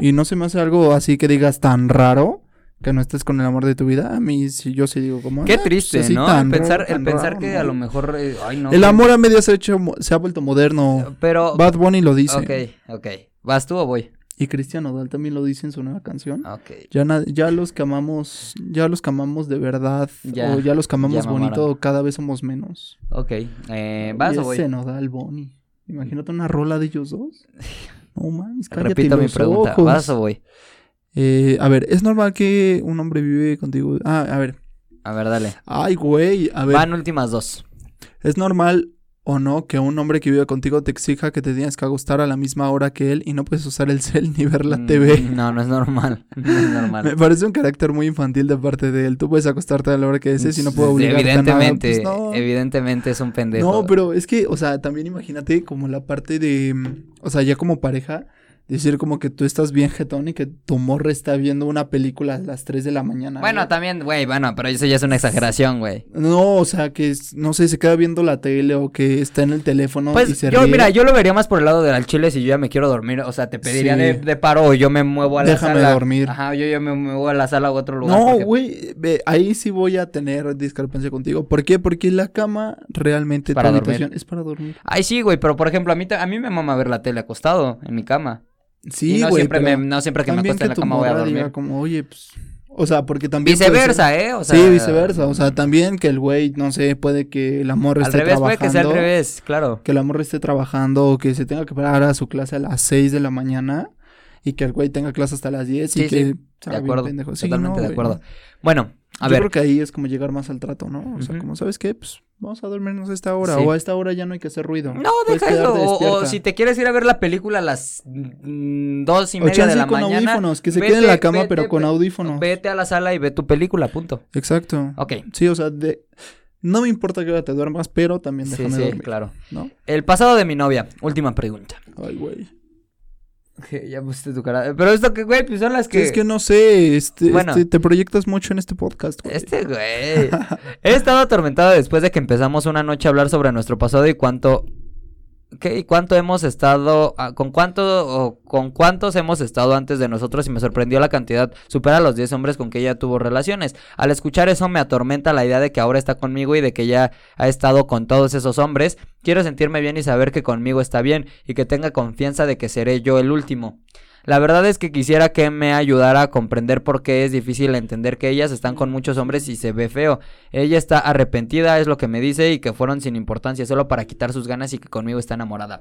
Y no se me hace algo así que digas tan raro que no estés con el amor de tu vida. A mí sí, yo sí digo como... Qué "Ah, pues, triste, así ¿no? el pensar, raro, el pensar raro, que ¿no?". a lo mejor... eh, ay, no. El amor a media se ha, hecho, se ha vuelto moderno. Pero... Bad Bunny lo dice. Ok, ok. ¿Vas tú o voy? Y Cristian Nodal también lo dice en su nueva canción. Ok. Ya, ya los que amamos, ya los que amamos de verdad, Ya, o ya los que amamos ya bonito, cada vez somos menos. Ok. Eh, ¿Vas y o voy? ese Nodal Bonnie. Imagínate una rola de ellos dos. No mames, cállate Repito mi pregunta. ojos. ¿Vas o voy? Eh, a ver, ¿es normal que un hombre vive contigo? Ah, a ver. A ver, dale. Ay, güey, a ver. Van últimas dos. ¿Es normal o no que un hombre que vive contigo te exija que te tienes que acostar a la misma hora que él y no puedes usar el cel ni ver la Mm, TV? No, no es normal. No es Me normal. parece un carácter muy infantil de parte de él. Tú puedes acostarte a la hora que desees y no puedo obligarte a nada. Evidentemente, Pues no. evidentemente es un pendejo. No, pero es que, o sea, también imagínate como la parte de, mm, o sea, ya como pareja, decir como que tú estás bien jetón y que tu morra está viendo una película a las 3 de la mañana. Bueno, güey. también, güey, bueno, pero eso ya es una exageración, güey. No, o sea, que, no sé, se queda viendo la tele o que está en el teléfono y Pues se yo, ríe. mira, yo lo vería más por el lado del chile si yo ya me quiero dormir. O sea, te pediría Sí. de, de paro o yo me muevo a la Déjame sala. dormir. Ajá, yo, yo me muevo a la sala u otro lugar. No, porque- güey, ve, ahí sí voy a tener discrepancia contigo. ¿Por qué? Porque la cama realmente, Es para tu dormir. es para dormir. Ay, sí, güey, pero por ejemplo, a mí, a mí me mama ver la tele acostado en mi cama. Sí, y no güey, siempre, me, no siempre que me acueste en la cama voy a diga dormir. como, oye, pues, o sea, porque también puede Viceversa, ser- ¿eh? O sea, sí, viceversa, o sea, también que el güey, no sé, puede que el amor Al esté revés, puede trabajando. que sea al revés, claro. Que el amor esté trabajando o que se tenga que parar a su clase a las 6 de la mañana y que el güey tenga clase hasta las 10 Sí, y sí, que De sea bien acuerdo, pendejo. Sí, totalmente no, de acuerdo. no. Bueno, a Yo ver. creo que ahí es como llegar más al trato, ¿no? O sea, Ujú. como, ¿sabes qué? Pues vamos a dormirnos a esta hora. Sí. O a esta hora ya no hay que hacer ruido. No, deja eso. O, o si te quieres ir a ver la película a las mm, dos y O media de la con mañana. audífonos, que se vete, quede en la cama, vete, pero con audífonos. Vete a la sala y ve tu película, punto. Exacto. Ok. Sí, o sea, de... no me importa que ahora te duermas, pero también Sí, déjame sí, dormir. claro. ¿No? El pasado de mi novia. Última pregunta. Ay, güey. Ya pusiste tu cara. Pero esto que, güey, pues son las que. Es que no sé, este, Bueno. este, te proyectas mucho en este podcast, güey. Este güey. He estado atormentado después de que empezamos una noche a hablar sobre nuestro pasado y cuánto. ¿Qué? ¿Y cuánto hemos estado? ah, ¿Con cuánto o con cuántos hemos estado antes de nosotros? Y me sorprendió la cantidad. Supera los 10 hombres con que ella tuvo relaciones. Al escuchar eso me atormenta la idea de que ahora está conmigo y de que ya ha estado con todos esos hombres. Quiero sentirme bien y saber que conmigo está bien y que tenga confianza de que seré yo el último. La verdad es que quisiera que me ayudara a comprender por qué es difícil entender que ellas están con muchos hombres y se ve feo. Ella está arrepentida, es lo que me dice, y que fueron sin importancia, solo para quitar sus ganas y que conmigo está enamorada.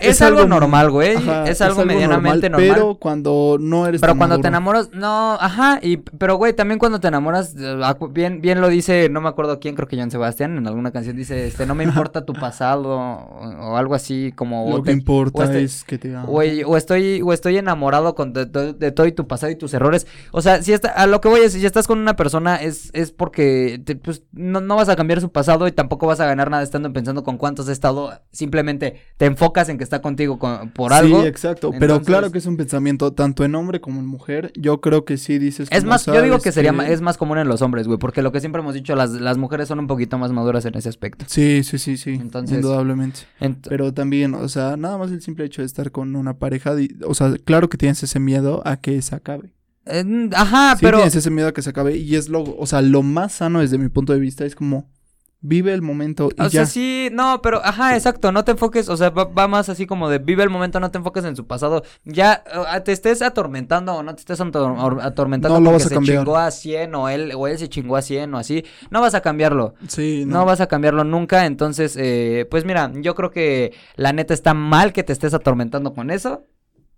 Es, algo, normal, güey. Ajá, es algo medianamente normal. Pero cuando no eres Pero tan cuando te enamoras, no, ajá, y pero güey, también cuando te enamoras, eh, bien, bien lo dice, no me acuerdo quién, creo que Joan Sebastián, en alguna canción dice, este, no me importa tu pasado, o, o algo así, como, Lo o que te- importa o este- es que te amo. Güey, o estoy, o estoy enamorado con de, de- de todo y tu pasado y tus errores. O sea, si está, a lo que voy es, si estás con una persona es, es porque te- pues, no, no vas a cambiar su pasado y tampoco vas a ganar nada estando pensando con cuántos ha estado. Simplemente te enfocas en que está contigo con- por algo. Sí, exacto. Pero claro que es un pensamiento tanto en hombre como en mujer. Yo creo que sí dices. Es más, yo digo ¿sabes que sería ma- es más común en los hombres, güey, porque lo que siempre hemos dicho, las, las mujeres son un poquito más maduras en ese aspecto. Sí, sí, sí, sí. Entonces- Indudablemente. Ent- Pero también, o sea, nada más el simple hecho de estar con una pareja. O sea, claro que tienes ese miedo a que se acabe. eh, ajá, Sí pero tienes ese miedo a que se acabe. Y es lo, o sea, lo más sano desde mi punto de vista es como vive el momento y O ya. sea, sí, no, pero, ajá, exacto, no te enfoques, o sea, va, va más así como de vive el momento, no te enfoques en su pasado. Ya, eh, te estés atormentando o no te estés ator- or- atormentando No lo porque vas a se cambiar. chingó a 100 o él, o él se chingó a 100 o así, no vas a cambiarlo. Sí, No. vas a cambiarlo nunca, entonces, eh, pues mira, yo creo que la neta está mal que te estés atormentando con eso.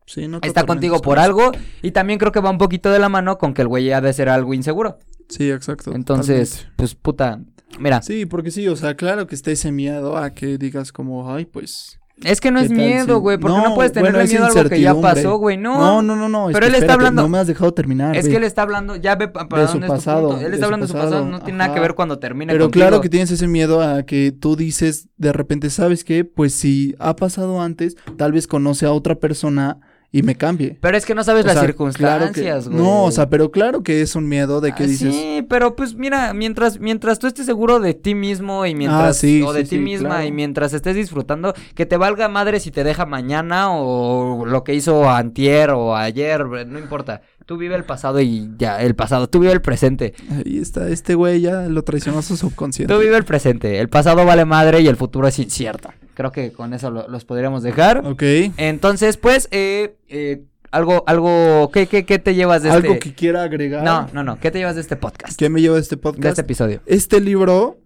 Sí, no te Está contigo con por algo y también creo que va un poquito de la mano con que el güey ha de ser algo inseguro. Sí, exacto. Entonces, totalmente. pues puta, mira, Sí, porque sí, o sea, claro que está ese miedo a que digas como, ay, pues... es que no ¿qué es miedo, güey, porque no, No, puedes tenerle bueno, miedo a algo que ya pasó, güey, no. No, no, no, no. es Pero que él está hablando- No me has dejado terminar. Es ve. que él está hablando, ya ve pa- para De su dónde es tu pasado, punto. Él está su hablando de su pasado, no tiene nada que ver cuando termine Pero contigo. claro que tienes ese miedo a que tú dices, de repente, ¿sabes qué? Pues si ha pasado antes, tal vez conoce a otra persona y me cambie. Pero es que no sabes O las sea, circunstancias, claro que- güey. No, o sea, pero claro que es un miedo de que Ah, dices... Sí, pero pues mira, mientras, mientras tú estés seguro de ti mismo y mientras, Ah, sí, o de sí, ti sí, misma claro. y mientras estés disfrutando, que te valga madre si te deja mañana o lo que hizo antier o ayer, no importa. Tú vive el pasado y ya, el pasado. Tú vive el presente. Ahí está, este güey ya lo traicionó a su subconsciente. Tú vive el presente. El pasado vale madre y el futuro es incierto. Creo que con eso lo- los podríamos dejar. Ok. Entonces, pues, eh, eh, algo, algo, ¿qué, qué, qué te llevas de Algo este? que quiera agregar. No, no, no, ¿qué te llevas de este podcast? ¿Qué me lleva de este De podcast? este episodio. Este libro,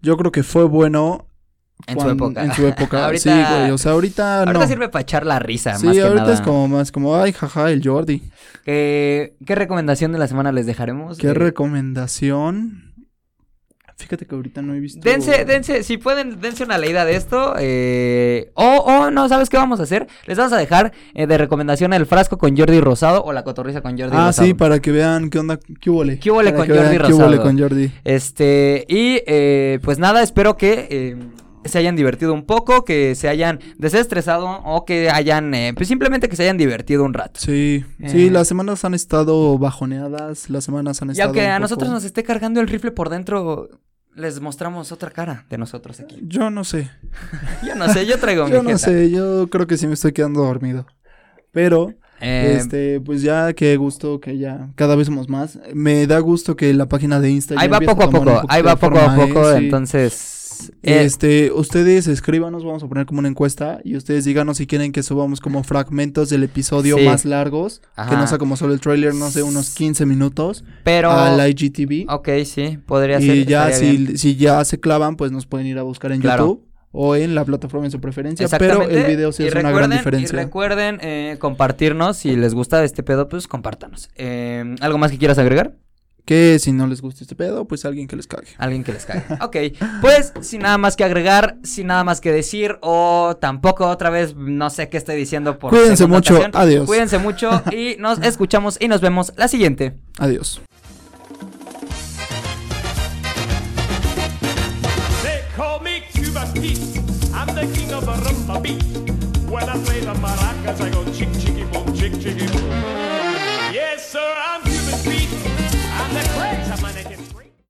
yo creo que fue bueno. En su época. En su época. Ahorita- Sí, güey. O sea, ahorita, Ahorita no. sirve para echar la risa, Sí, más que ahorita nada. es como más como, ay, jaja, el Jordi. Eh, ¿Qué recomendación de la semana les dejaremos? ¿Qué Eh, recomendación? Fíjate que ahorita no he visto. Dense, dense, si pueden, dense una leída de esto. Eh, o, no, ¿sabes qué vamos a hacer? Les vamos a dejar eh, de recomendación el frasco con Jordi Rosado o la cotorriza con Jordi Ah, Rosado. sí, para que vean qué onda, qué hubo ¿Qué hubole con Jordi ¿Qué hubo Rosado? con Jordi? Este, y eh, pues nada, espero que se hayan divertido un poco, que se hayan desestresado o que hayan, eh, pues simplemente que se hayan divertido un rato. Sí, Eh. sí, las semanas han estado bajoneadas, las semanas han Y estado. aunque un a poco- nosotros nos esté cargando el rifle por dentro, les mostramos otra cara de nosotros aquí. Yo no sé. Yo no sé, yo traigo mi Yo no jeta. sé, yo creo que sí me estoy quedando dormido. Pero, Eh, este, pues ya qué gusto que ya cada vez somos más. Me da gusto que la página de Insta. ya ahí va poco a poco, ahí va poco a ¿eh? poco, Sí. entonces... eh, Este, ustedes escríbanos, vamos a poner como una encuesta y ustedes díganos si quieren que subamos como fragmentos del episodio Sí. más largos, que no sea como solo el trailer, no sé, unos 15 minutos pero... al IGTV. Ok, sí, podría ser. y ya bien. si, ya se clavan, pues nos pueden ir a buscar en Claro. YouTube o en la plataforma de su preferencia, pero el video sí Y es una gran diferencia. Y recuerden eh, compartirnos. Si les gusta este pedo, pues compártanos. Eh, ¿Algo más que quieras agregar? Que si no les gusta este pedo, pues alguien que les cague. Alguien que les caiga. Ok, pues sin nada más que agregar, sin nada más que decir, o tampoco otra vez no sé qué estoy diciendo por Cuídense mucho, ocasión. adiós. Cuídense mucho y nos escuchamos y nos vemos la siguiente. Adiós. They call me Cuba